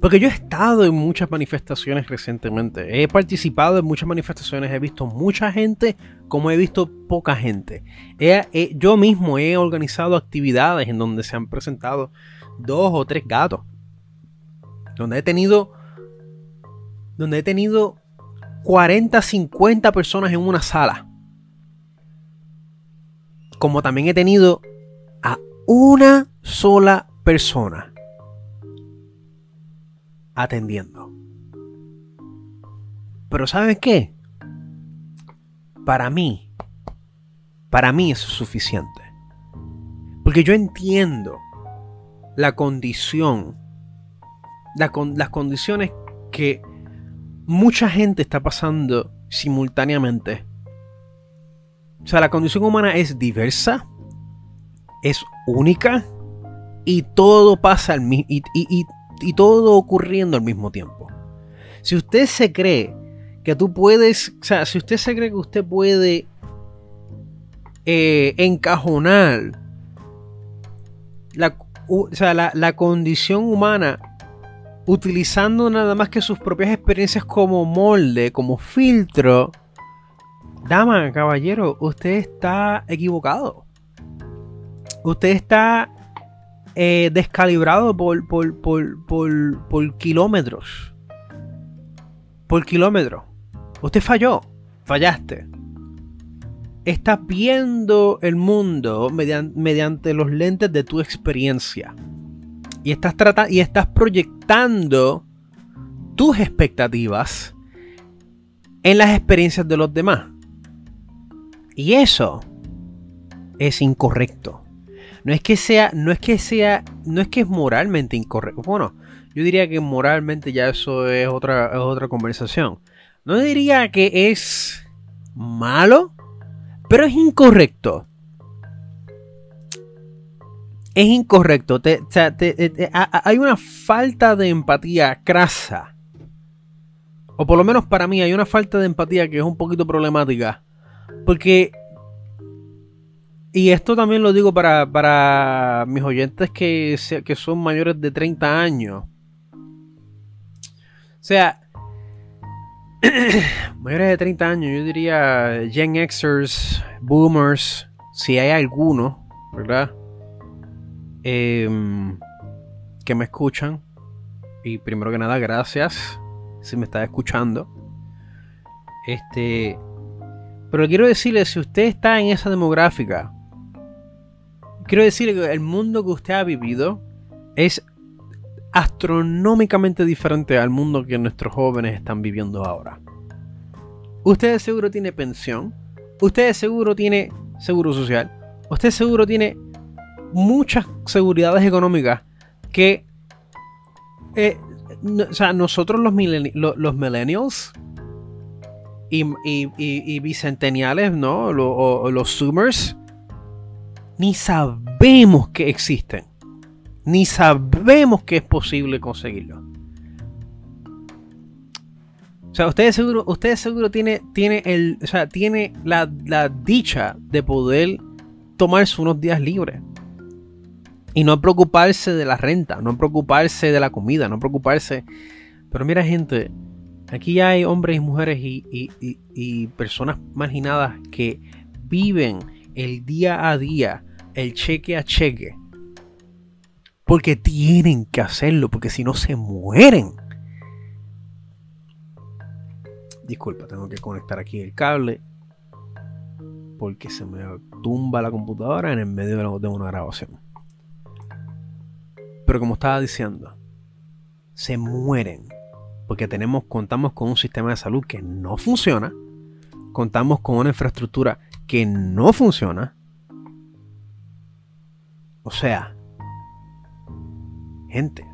Porque yo he estado en muchas manifestaciones recientemente. He participado en muchas manifestaciones. He visto mucha gente como he visto poca gente. yo mismo he organizado actividades en donde se han presentado dos o tres gatos. Donde he tenido. Donde he tenido 40, 50 personas en una sala. Como también he tenido a una sola persona atendiendo. Pero ¿sabes qué? Para mí, para mí eso es suficiente. Porque yo entiendo la condición, las condiciones que mucha gente está pasando simultáneamente. O sea, la condición humana es diversa, es única y todo pasa al mismo y, y todo ocurriendo al mismo tiempo. Si usted se cree que tú puedes, o sea, si usted se cree que usted puede eh, encajonar la, o sea, la, condición humana utilizando nada más que sus propias experiencias como molde, como filtro, dama, caballero, usted está equivocado. Usted está eh, descalibrado por, por, por, kilómetros. Por kilómetros. Usted falló. Fallaste. Estás viendo el mundo mediante, los lentes de tu experiencia. Y estás, y estás proyectando tus expectativas en las experiencias de los demás. Y eso es incorrecto. No es que sea, no es que sea, no es que es moralmente incorrecto. Bueno, yo diría que moralmente ya eso es otra, otra conversación. No diría que es malo, pero es incorrecto. Es incorrecto. hay una falta de empatía crasa. O por lo menos para mí hay una falta de empatía que es un poquito problemática. Porque y esto también lo digo para, mis oyentes que, que son mayores de 30 años. O sea, (clears throat) mayores de 30 años, yo diría Gen Xers, Boomers, si hay alguno, ¿verdad? Em, que me escuchan. Y primero que nada, gracias si me está escuchando. Este. Pero quiero decirle, si usted está en esa demográfica, quiero decir que el mundo que usted ha vivido es astronómicamente diferente al mundo que nuestros jóvenes están viviendo ahora. Usted seguro tiene pensión, usted seguro tiene seguro social, usted seguro tiene muchas seguridades económicas que eh, o sea, nosotros los, millennials y, y, bicentenniales, ¿no? los zoomers, ni sabemos que existen. Ni sabemos que es posible conseguirlo. O sea, ustedes seguro, ustedes seguro tiene, tiene, el, o sea, tiene la, la dicha de poder tomarse unos días libres. Y no preocuparse de la renta, no preocuparse de la comida, no preocuparse. Pero mira, gente, aquí hay hombres y mujeres y, y, y personas marginadas que viven el día a día el cheque a cheque. Porque tienen que hacerlo, porque si no se mueren. Disculpa, tengo que conectar aquí el cable. Porque se me tumba la computadora en el medio de una grabación. Pero como estaba diciendo, se mueren. Porque tenemos, contamos con un sistema de salud que no funciona contamos con una infraestructura que no funciona. O sea, gente,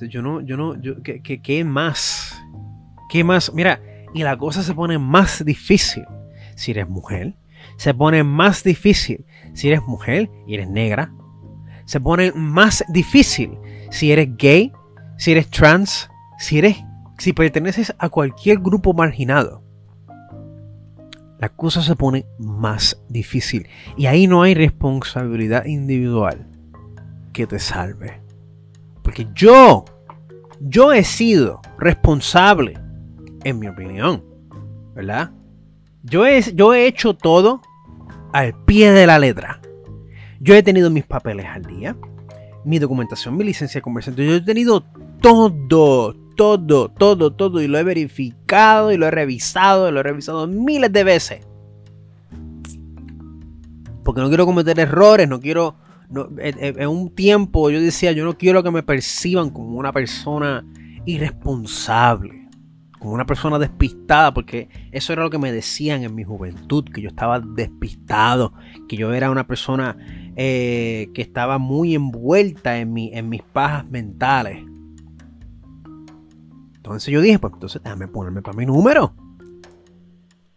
(laughs) yo no, yo no, yo, ¿qué, qué más? ¿Qué más? Mira, y la cosa se pone más difícil si eres mujer. Se pone más difícil si eres mujer y eres negra. Se pone más difícil si eres gay, si eres trans, si eres si perteneces a cualquier grupo marginado. La cosa se pone más difícil y ahí no hay responsabilidad individual que te salve. Porque yo, yo he sido responsable, en mi opinión, ¿verdad? Yo he, yo he hecho todo al pie de la letra. Yo he tenido mis papeles al día, mi documentación, mi licencia de comerciante. Yo he tenido todo, todo, todo, todo. Y lo he verificado y lo he revisado y lo he revisado miles de veces. Porque no quiero cometer errores, no quiero... en, un tiempo yo decía, yo no quiero que me perciban como una persona irresponsable, como una persona despistada, porque eso era lo que me decían en mi juventud, que yo estaba despistado, que yo era una persona eh, que estaba muy envuelta en, mi, en mis pajas mentales. Entonces yo dije, pues entonces déjame ponerme para mi número.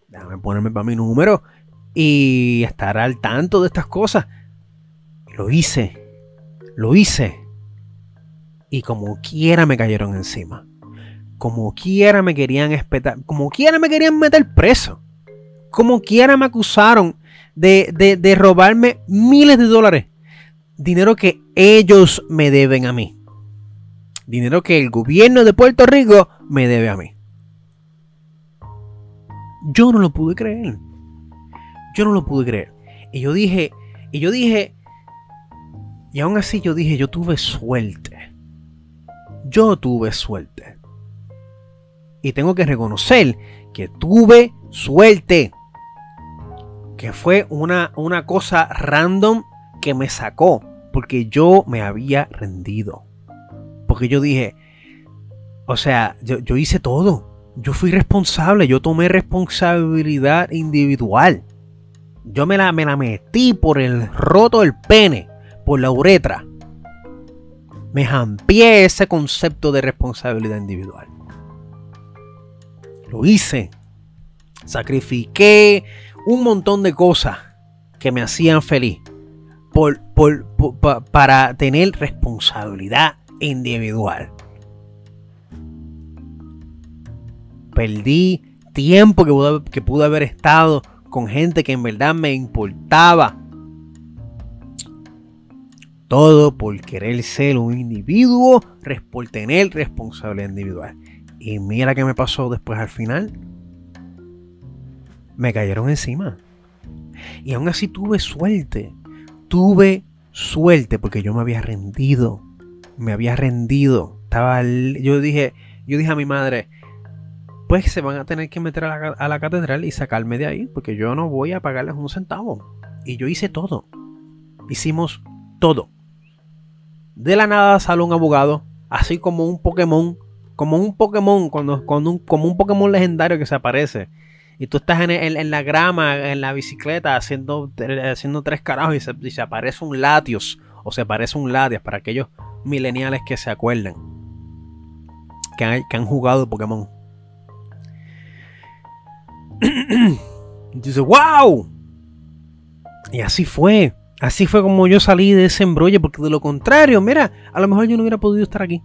Déjame ponerme para mi número y estar al tanto de estas cosas. Lo hice. Lo hice. Y como quiera me cayeron encima. Como quiera me querían espetar. Como quiera me querían meter preso. Como quiera me acusaron de, de robarme miles de dólares. Dinero que ellos me deben a mí. Dinero que el gobierno de Puerto Rico me debe a mí. Yo no lo pude creer. Yo no lo pude creer. Y yo dije, y yo dije, y aún así yo dije, yo tuve suerte. Yo tuve suerte. Y tengo que reconocer que tuve suerte. Que fue una, una cosa random que me sacó. Porque yo me había rendido. Porque yo dije, o sea, yo, hice todo. Yo fui responsable, yo tomé responsabilidad individual. Yo me la, me la metí por el roto del pene, por la uretra. Me jampié ese concepto de responsabilidad individual. Lo hice. Sacrifiqué un montón de cosas que me hacían feliz por, para tener responsabilidad individual. Perdí tiempo que que pude haber estado con gente que en verdad me importaba. Todo por querer ser un individuo, por tener responsabilidad individual. Y mira qué me pasó después al final. Me cayeron encima. Y aún así tuve suerte. Tuve suerte porque yo me había rendido me había rendido. Estaba, yo dije, yo dije a mi madre, pues se van a tener que meter a la, catedral y sacarme de ahí, porque yo no voy a pagarles un centavo. Y yo hice todo. Hicimos todo. De la nada sale un abogado, así como un Pokémon, como un Pokémon, cuando, cuando un, como un Pokémon legendario que se aparece. Y tú estás en, la grama, en la bicicleta, haciendo, haciendo tres carajos y se, y se aparece un Latios o se aparece un Latias para aquellos mileniales que se acuerden. Que han, que han jugado Pokémon. (clears throat) Dice, wow. Y así fue. Así fue como yo salí de ese embrollo. Porque de lo contrario, mira, a lo mejor yo no hubiera podido estar aquí.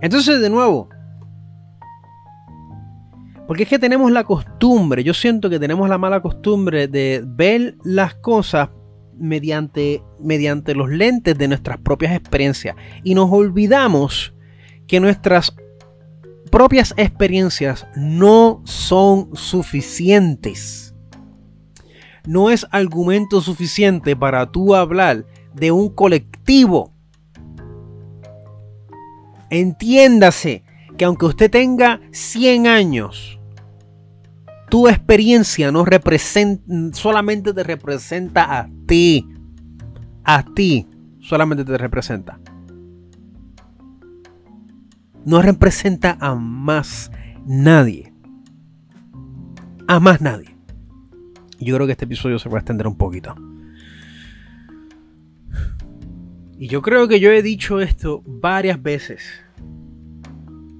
Entonces, de nuevo. Porque es que tenemos la costumbre, yo siento que tenemos la mala costumbre de ver las cosas mediante, mediante los lentes de nuestras propias experiencias. Y nos olvidamos que nuestras propias experiencias no son suficientes. No es argumento suficiente para tú hablar de un colectivo. Entiéndase que aunque usted tenga 100 años, tu experiencia no representa, solamente te representa a ti. A ti solamente te representa. No representa a más nadie. A más nadie. Yo creo que este episodio se va a extender un poquito. Y yo creo que yo he dicho esto varias veces.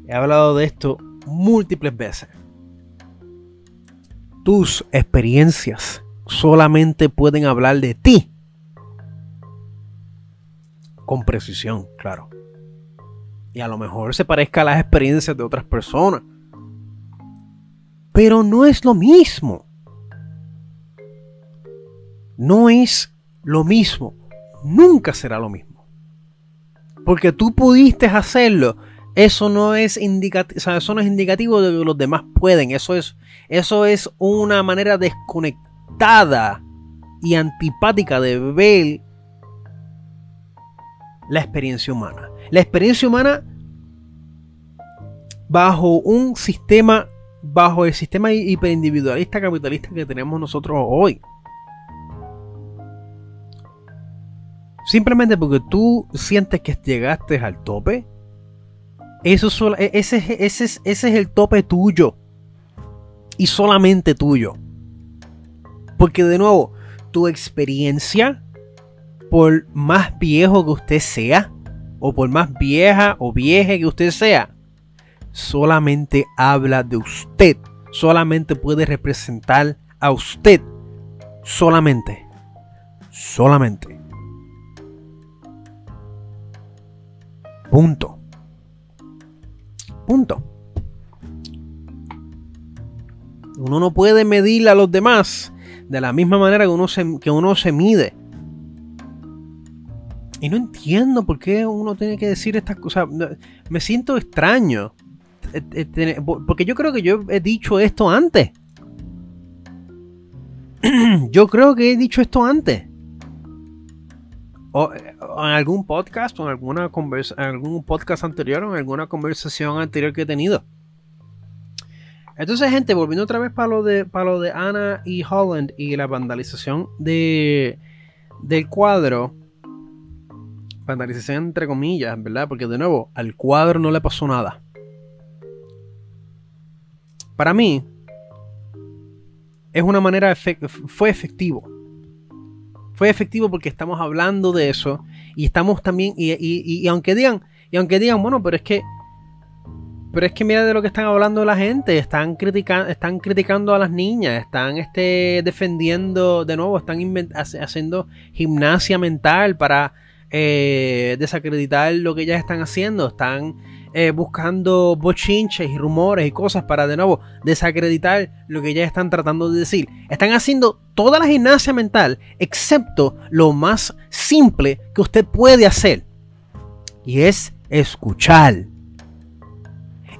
He hablado de esto múltiples veces. Tus experiencias solamente pueden hablar de ti. Con precisión, claro. Y a lo mejor se parezca a las experiencias de otras personas. Pero no es lo mismo. No es lo mismo. Nunca será lo mismo. Porque tú pudiste hacerlo. Eso no es indicativo, eso no es indicativo de que los demás pueden. Eso es, eso es una manera desconectada y antipática de ver la experiencia humana. La experiencia humana bajo un sistema, bajo el sistema hiperindividualista capitalista que tenemos nosotros hoy. Simplemente porque tú sientes que llegaste al tope. Eso e, ese, ese, ese es el tope tuyo. Y solamente tuyo. Porque de nuevo, tu experiencia, por más viejo que usted sea, o por más vieja o vieja que usted sea, solamente habla de usted. Solamente puede representar a usted. Solamente. Solamente. Punto. Punto. Uno no puede medir a los demás de la misma manera que uno se, que uno se mide. Y no entiendo por qué uno tiene que decir estas cosas. Me siento extraño. Eh, eh, porque yo creo que yo he dicho esto antes. (clears throat) Yo creo que he dicho esto antes en algún podcast o en alguna conversa, en algún podcast anterior o en alguna conversación anterior que he tenido. Entonces, gente, volviendo otra vez para lo de, para lo de Anna y Holland y la vandalización de, del cuadro. Vandalización entre comillas, ¿verdad? Porque de nuevo, al cuadro no le pasó nada. Para mí, es una manera, fue efectivo fue efectivo porque estamos hablando de eso y estamos también, y, aunque digan, y aunque digan, bueno, pero es que, pero es que mira de lo que están hablando la gente, están, criticando están criticando a las niñas, están este, defendiendo, de nuevo, están haciendo gimnasia mental para eh, desacreditar lo que ellas están haciendo, están eh, buscando bochinches y rumores y cosas para de nuevo desacreditar lo que ya están tratando de decir. Están haciendo toda la gimnasia mental excepto lo más simple que usted puede hacer. Y es escuchar.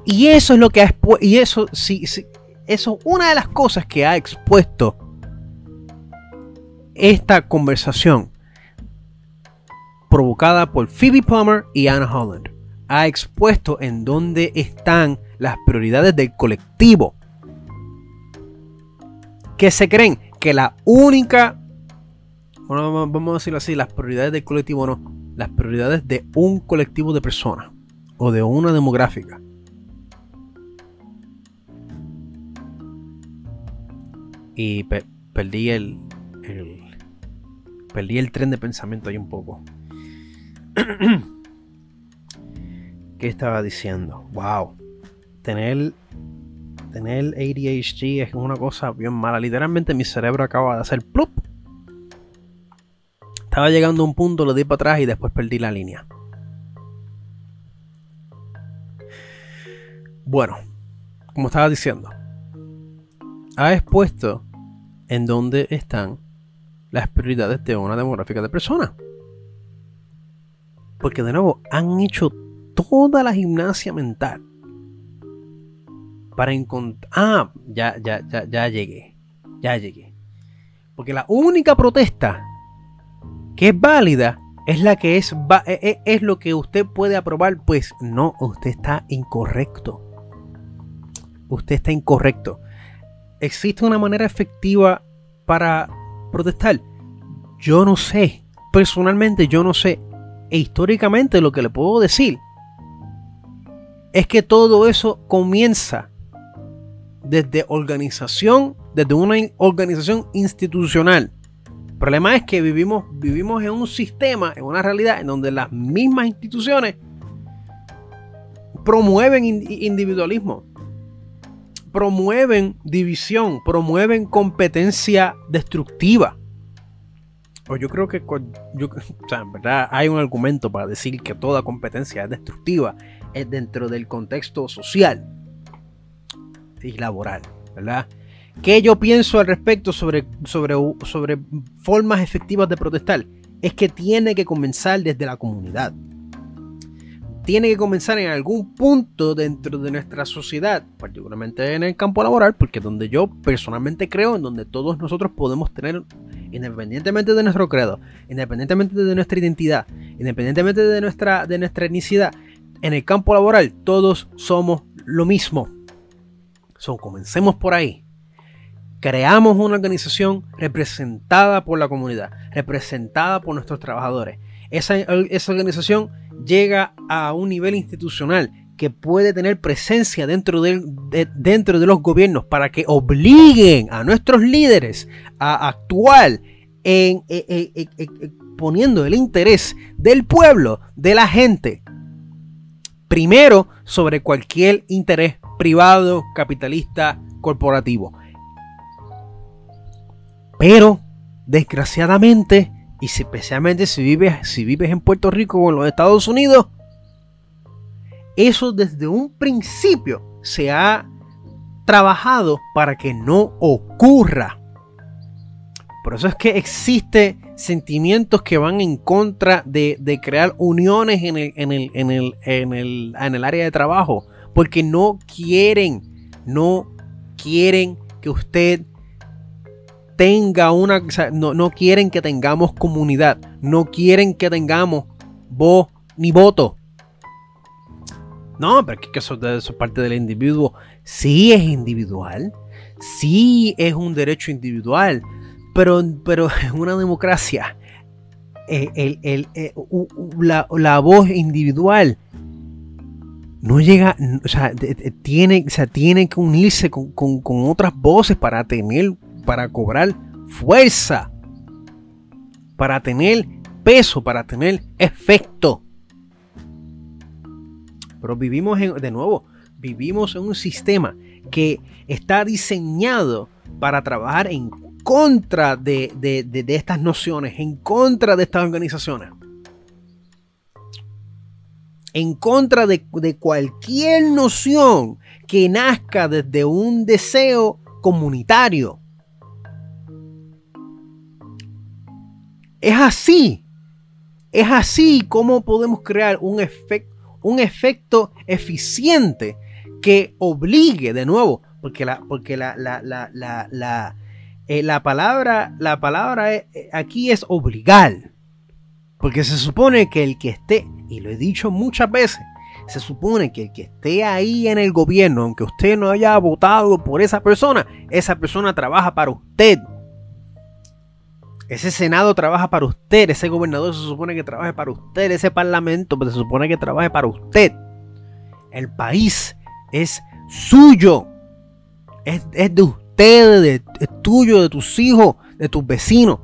Y eso es lo que ha y eso sí, sí, eso es una de las cosas que ha expuesto esta conversación provocada por Phoebe Palmer y Anna Holland ha expuesto en dónde están las prioridades del colectivo. Que se creen que la única, vamos a decirlo así, las prioridades del colectivo no, las prioridades de un colectivo de personas o de una demográfica. Y perdí el, el, perdí el tren de pensamiento ahí un poco. (clears throat) ¿Qué estaba diciendo? Wow. Tener, tener ADHD es una cosa bien mala. Literalmente mi cerebro acaba de hacer plup. Estaba llegando a un punto, lo di para atrás y después perdí la línea. Bueno, como estaba diciendo, ha expuesto en dónde están las prioridades de una demográfica de personas. Porque de nuevo, han hecho toda la gimnasia mental para encontrar... Ah, ya, ya, ya, ya llegué. Ya llegué. Porque la única protesta que es válida es la que es, e, e, es lo que usted puede aprobar. Pues no, usted está incorrecto. Usted está incorrecto. ¿Existe una manera efectiva para protestar? Yo no sé. Personalmente yo no sé. E históricamente lo que le puedo decir es que todo eso comienza desde organización, desde una organización institucional. El problema es que vivimos, vivimos en un sistema, en una realidad en donde las mismas instituciones promueven individualismo, promueven división, promueven competencia destructiva. Pues yo creo que (laughs) hay un argumento para decir que toda competencia es destructiva es dentro del contexto social y laboral, ¿verdad? ¿Qué yo pienso al respecto sobre, sobre, sobre formas efectivas de protestar? Es que tiene que comenzar desde la comunidad. Tiene que comenzar en algún punto dentro de nuestra sociedad, particularmente en el campo laboral, porque es donde yo personalmente creo, en donde todos nosotros podemos tener, independientemente de nuestro credo, independientemente de nuestra identidad, independientemente de nuestra, de nuestra etnicidad, en el campo laboral todos somos lo mismo. So, comencemos por ahí creamos una organización representada por la comunidad, representada por nuestros trabajadores. Esa, organización llega a un nivel institucional que puede tener presencia dentro de, los gobiernos para que obliguen a nuestros líderes a actuar en, poniendo el interés del pueblo, de la gente, primero sobre cualquier interés privado, capitalista, corporativo. Pero, desgraciadamente, y especialmente si vives, si vives en Puerto Rico o en los Estados Unidos, eso desde un principio se ha trabajado para que no ocurra. Por eso es que existe sentimientos que van en contra de, crear uniones en el, en, el, en, el, en, el, en el área de trabajo. Porque no quieren, no quieren que usted tenga una, no, quieren que tengamos comunidad, no quieren que tengamos voz ni voto. No, pero es que eso, eso es parte del individuo. Sí es individual, sí es un derecho individual, pero, pero (laughs) en una democracia, eh, eh, la, voz individual no llega, o sea, tiene, o tiene que unirse con, con otras voces para tener para cobrar fuerza, para tener peso, para tener efecto. Pero vivimos en, de nuevo, vivimos en un sistema que está diseñado para trabajar en contra de, estas nociones, en contra de estas organizaciones. En contra de, de cualquier noción que nazca desde un deseo comunitario. Es así. Es así como podemos crear un, un efecto eficiente que obligue de nuevo, porque la, porque la, la, la, eh, palabra, la palabra eh, aquí es obligar. Porque se supone que el que esté, y lo he dicho muchas veces, se supone que el que esté ahí en el gobierno, aunque usted no haya votado por esa persona, esa persona trabaja para usted. Ese Senado trabaja para usted, ese gobernador se supone que trabaje para usted, ese parlamento se supone que trabaje para usted. El país es suyo, es, de usted, es tuyo, de tus hijos, de tus vecinos.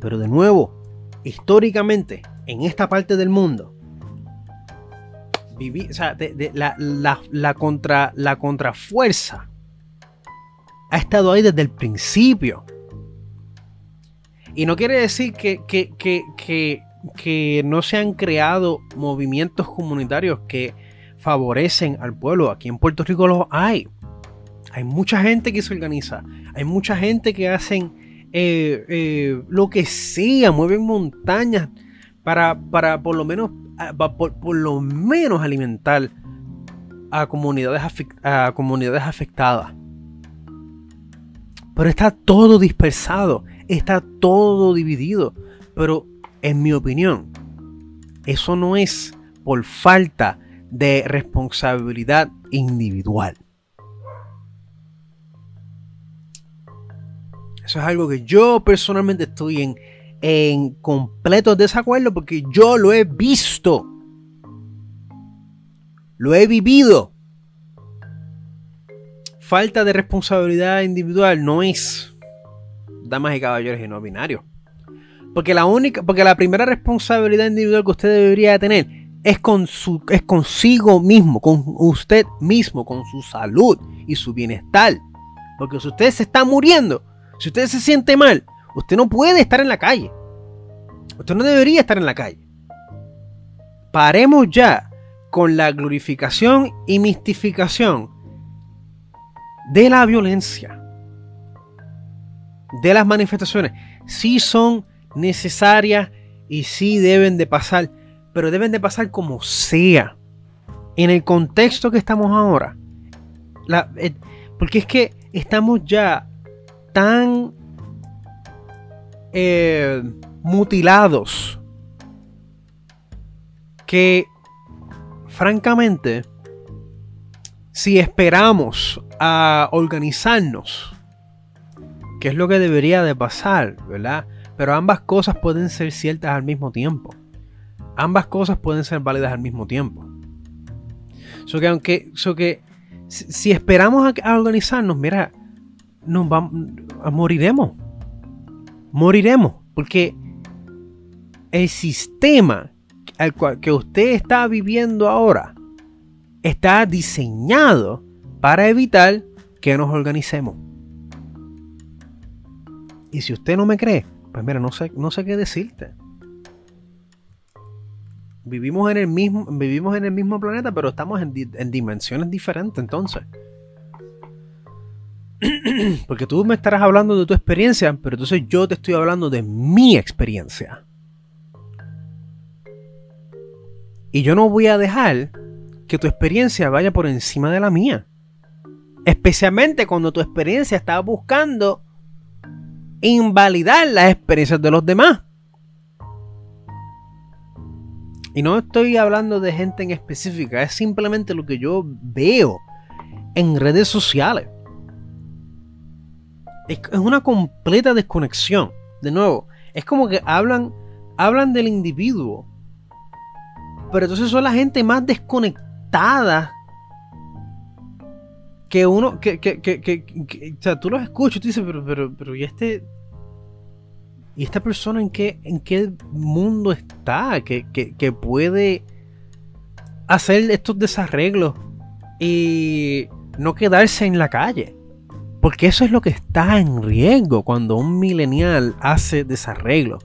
Pero de nuevo, históricamente, en esta parte del mundo, la, contra, la contrafuerza ha estado ahí desde el principio. Y no quiere decir que, que, no se han creado movimientos comunitarios que favorecen al pueblo. Aquí en Puerto Rico los hay. Hay mucha gente que se organiza. Hay mucha gente que hacen eh, eh, lo que sea, mueven montañas para, para por lo menos por, lo menos alimentar a comunidades, a comunidades afectadas. Pero está todo dispersado, está todo dividido. Pero en mi opinión, eso no es por falta de responsabilidad individual. Eso es algo que yo personalmente estoy en, en completo desacuerdo porque yo lo he visto. Lo he vivido. Falta de responsabilidad individual no es damas y caballeros y no binarios. Porque la única, porque la primera responsabilidad individual que usted debería tener es con su, es consigo mismo, con usted mismo, con su salud y su bienestar. Porque si usted se está muriendo, si usted se siente mal, usted no puede estar en la calle. Usted no debería estar en la calle. Paremos ya con la glorificación y mistificación de la violencia, de las manifestaciones. Sí son necesarias y sí deben de pasar, pero deben de pasar como sea. En el contexto que estamos ahora. Eh, porque es que estamos ya tan eh, mutilados que francamente si esperamos a organizarnos que es lo que debería de pasar, ¿verdad? Pero ambas cosas pueden ser ciertas al mismo tiempo. Ambas cosas pueden ser válidas al mismo tiempo. So que aunque, so que si, esperamos a, organizarnos, mira, nos vamos, moriremos. Moriremos. Porque el sistema al cual, que usted está viviendo ahora está diseñado para evitar que nos organicemos. Y si usted no me cree, pues mira, no sé, no sé qué decirte. Vivimos en el mismo, vivimos en el mismo planeta, pero estamos en, en dimensiones diferentes entonces. (clears throat) Porque tú me estarás hablando de tu experiencia, pero entonces yo te estoy hablando de mi experiencia. Y yo no voy a dejar que tu experiencia vaya por encima de la mía. Especialmente cuando tu experiencia está buscando invalidar las experiencias de los demás. Y no estoy hablando de gente en específica, es simplemente lo que yo veo en redes sociales. Es, una completa desconexión. De nuevo, es como que hablan, hablan del individuo. Pero entonces son la gente más desconectada que uno, que, que, que, o sea, tú los escuchas y tú dices, pero, pero, pero, ¿y este, y esta persona en qué, en qué mundo está? Que, que puede hacer estos desarreglos y no quedarse en la calle. Porque eso es lo que está en riesgo cuando un millennial hace desarreglo.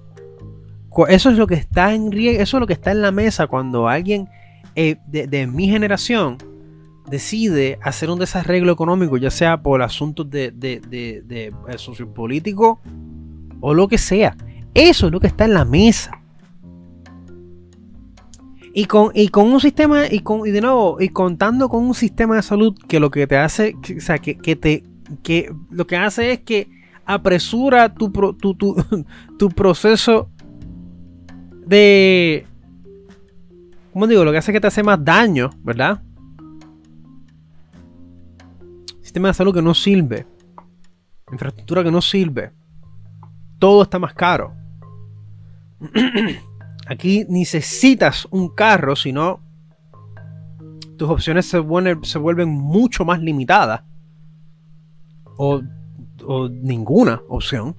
Eso es lo que está en riesgo, eso es lo que está en la mesa cuando alguien eh, de, de mi generación decide hacer un desarreglo económico, ya sea por asuntos de, de, de, de eh, sociopolítico o lo que sea. Eso es lo que está en la mesa. Y con, y con un sistema, y, con, y de nuevo, y contando con un sistema de salud que lo que te hace, o sea, que, que te, que lo que hace es que apresura tu, tu, tu, (laughs) tu proceso de, ¿cómo digo? Lo que hace es que te hace más daño, ¿verdad? Sistema de salud que no sirve. Infraestructura que no sirve. Todo está más caro. (clears throat) Aquí necesitas un carro, sino tus opciones se vuelven, se vuelven mucho más limitadas. O, o ninguna opción,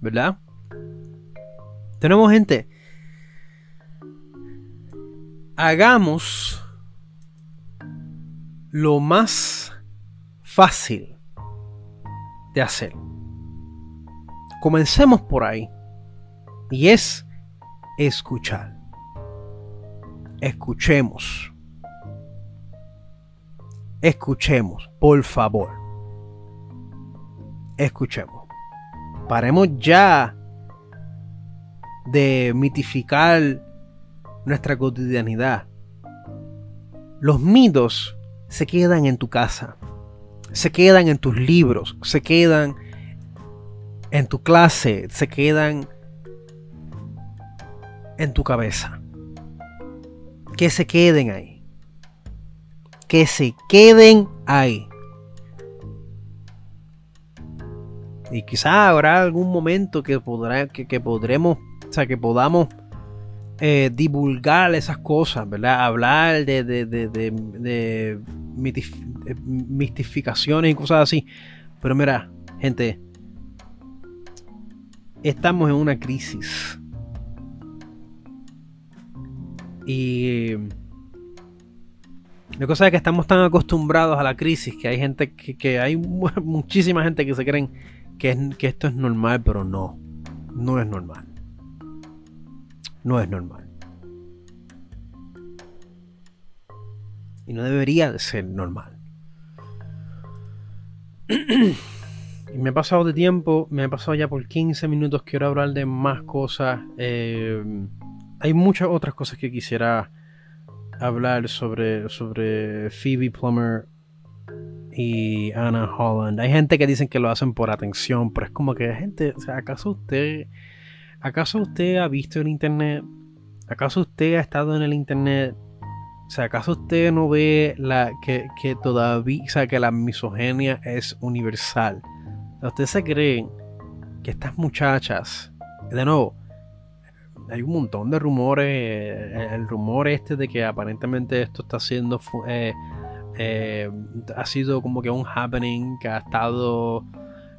¿verdad? Tenemos gente. Hagamos lo más fácil de hacer. Comencemos por ahí. Y es escuchar. Escuchemos. Escuchemos, por favor. Escuchemos. Paremos ya de mitificar nuestra cotidianidad. Los mitos se quedan en tu casa se quedan en tus libros, se quedan en tu clase, se quedan en tu cabeza. Que se queden ahí. Que se queden ahí. Y quizá habrá algún momento que, podrá, que, podremos, o sea, que podamos eh, divulgar esas cosas, ¿verdad? Hablar de, de, de, de mistificaciones y cosas así. Pero mira, gente, estamos en una crisis. Y la cosa es que estamos tan acostumbrados a la crisis que hay gente que, hay (laughs) muchísima gente que se creen que, que esto es normal, pero no, no es normal. No es normal. Y no debería de ser normal. (clears throat) y me he pasado de tiempo, me he pasado ya por 15 minutos, quiero hablar de más cosas. Eh, hay muchas otras cosas que quisiera hablar sobre, sobre Phoebe Plummer y Anna Holland. Hay gente que dicen que lo hacen por atención, pero es como que gente, o sea, ¿acaso usted, acaso usted ha visto el internet? ¿Acaso usted ha estado en el internet? O sea, ¿acaso usted no ve la que, que todavía, o sea, que la misoginia es universal? ¿Usted se cree que estas muchachas, de nuevo, hay un montón de rumores. Eh, el, rumor este de que aparentemente esto está siendo. Eh, eh, ha sido como que un happening que ha estado.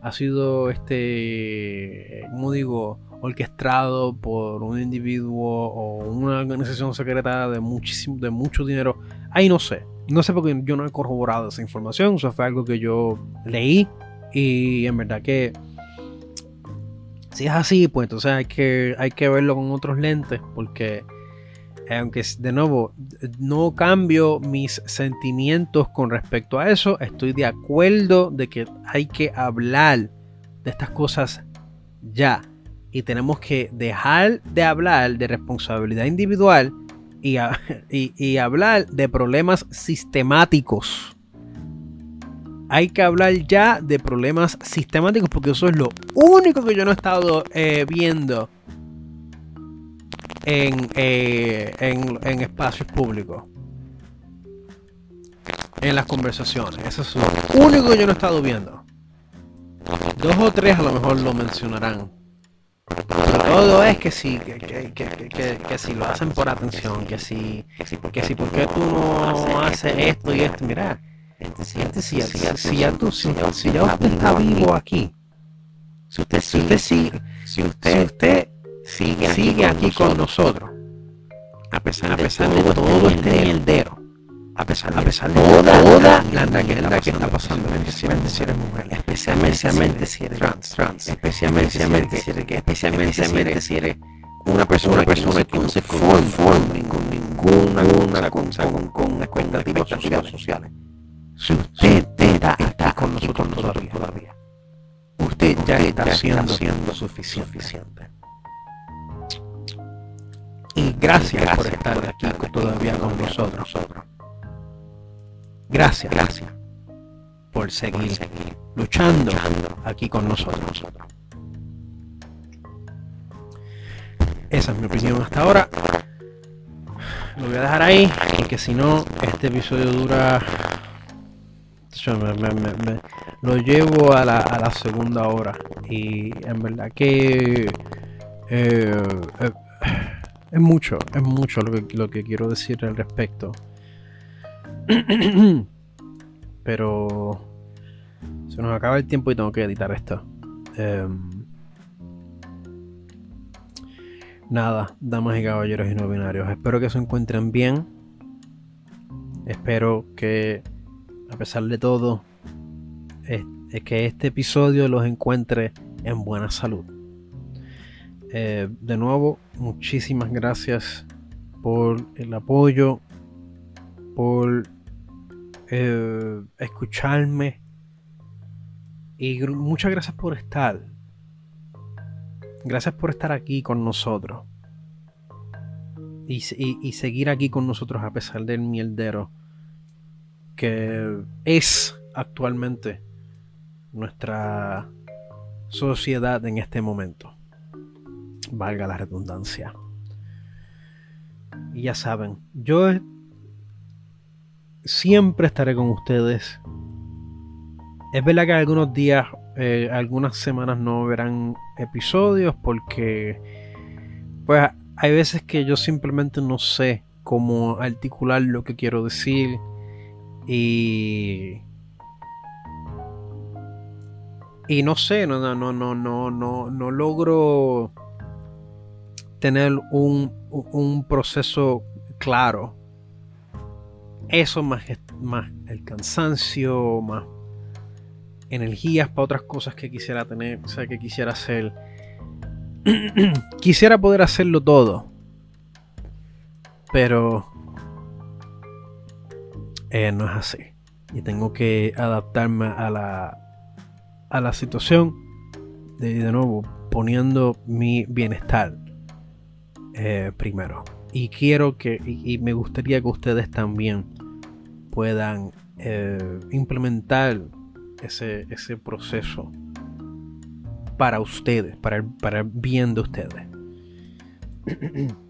Ha sido este. ¿Cómo digo? Orquestado por un individuo o una organización secreta de muchísimo, de mucho dinero. Ahí no sé. No sé porque yo no he corroborado esa información. Eso fue algo que yo leí. Y en verdad que si es así, pues entonces hay que, hay que verlo con otros lentes porque eh, aunque de nuevo no cambio mis sentimientos con respecto a eso, estoy de acuerdo de que hay que hablar de estas cosas ya. Y tenemos que dejar de hablar de responsabilidad individual y, (laughs) y hablar de problemas sistemáticos hay que hablar ya de problemas sistemáticos porque eso es lo único que yo no he estado eh, viendo eh, en, en, espacios públicos. En las conversaciones. Eso es lo único que yo no he estado viendo. Dos o tres a lo mejor lo mencionarán. todo es que si, que, si lo hacen por atención, que si, que si, ¿por qué tú no haces esto y esto? Mira, si, si, si, ya tú, si, si ya usted está vivo aquí, si usted sigue, si usted, usted sigue, sigue aquí con nosotros, a pesar, a pesar de todo este heldero, a pesar, a pesar de toda, toda la tragedia que está pasando, especialmente si eres mujer, especialmente, si eres trans, trans, especialmente, si eres, especialmente si eres una persona, una persona que no se conforme con ninguna, cosa, con, con expectativas sociales si usted está, está con nosotros, todavía, usted ya está, siendo, suficiente. Y gracias, por estar aquí todavía con nosotros. Gracias, gracias por seguir, luchando, aquí con nosotros. Esa es mi opinión hasta ahora. Lo voy a dejar ahí, porque si no, este episodio dura lo llevo a la, a la, segunda hora. Y en verdad que eh, eh, es mucho, es mucho lo que, lo que quiero decir al respecto. (clears throat) Pero se nos acaba el tiempo y tengo que editar esto. Em, nada, damas y caballeros y no binarios. Espero que se encuentren bien. Espero que a pesar de todo, es, que este episodio los encuentre en buena salud. Eh, de nuevo, muchísimas gracias por el apoyo, por eh, escucharme y muchas gracias por estar. Gracias por estar aquí con nosotros y, y seguir aquí con nosotros a pesar del mierdero que es actualmente nuestra sociedad en este momento. Valga la redundancia. Y ya saben, yo siempre estaré con ustedes. Es verdad que algunos días, eh, algunas semanas no verán episodios porque pues hay veces que yo simplemente no sé cómo articular lo que quiero decir y y no sé, no no no no no no, no logro tener un, un proceso claro. Eso más, más el cansancio, más energías para otras cosas que quisiera tener, o sea, que quisiera hacer. (clears throat) quisiera poder hacerlo todo. Pero eh, no es así. Y tengo que adaptarme a la, a la situación. De, de nuevo, poniendo mi bienestar eh, primero. Y quiero que, y, me gustaría que ustedes también puedan eh, implementar ese, ese proceso para ustedes, para el, para el bien de ustedes. (clears throat)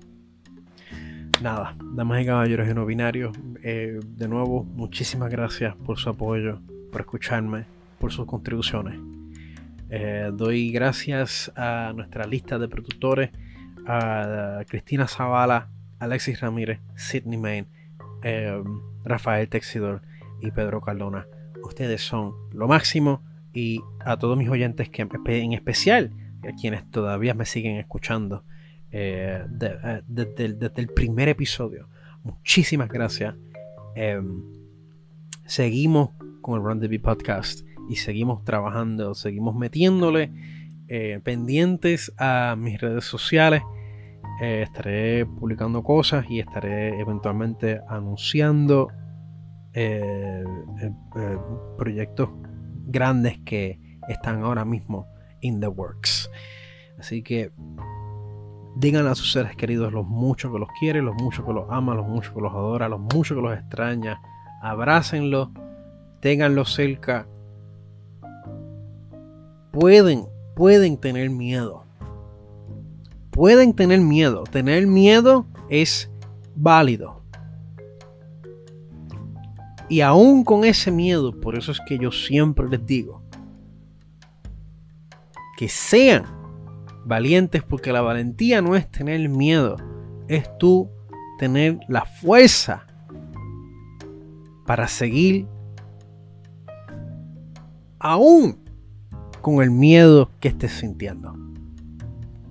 Nada, damas y caballeros y no binarios, eh, de nuevo, muchísimas gracias por su apoyo, por escucharme, por sus contribuciones. doy gracias a nuestra lista de productores a Cristina Zavala, Alexis Ramírez, Sidney Main, em, Rafael Texidor y Pedro Cardona. Ustedes son lo máximo y a todos mis oyentes que en especial a quienes todavía me siguen escuchando eh, eh, desde, el, primer episodio. Muchísimas gracias. Em, seguimos con el Run the Podcast y seguimos trabajando, seguimos metiéndole eh, pendientes a mis redes sociales. Estaré publicando cosas y estaré eventualmente anunciando proyectos grandes que están ahora mismo in the works. Así que digan a sus seres queridos los mucho que los quiere, los mucho que los ama, los mucho que los adora, los mucho que los extraña. Abrácenlos, ténganlos cerca. Pueden pueden tener miedo. Pueden tener miedo. Tener miedo es válido. Y aún con ese miedo, por eso es que yo siempre les digo que sean valientes porque la valentía no es tener miedo, es tú tener la fuerza para seguir aún con el miedo que estés sintiendo.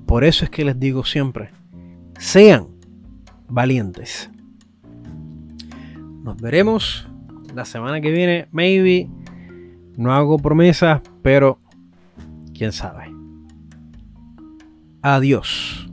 Por eso es que les digo siempre, sean valientes. Nos veremos la semana que viene, maybe. No hago promesas, pero quién sabe. Adiós.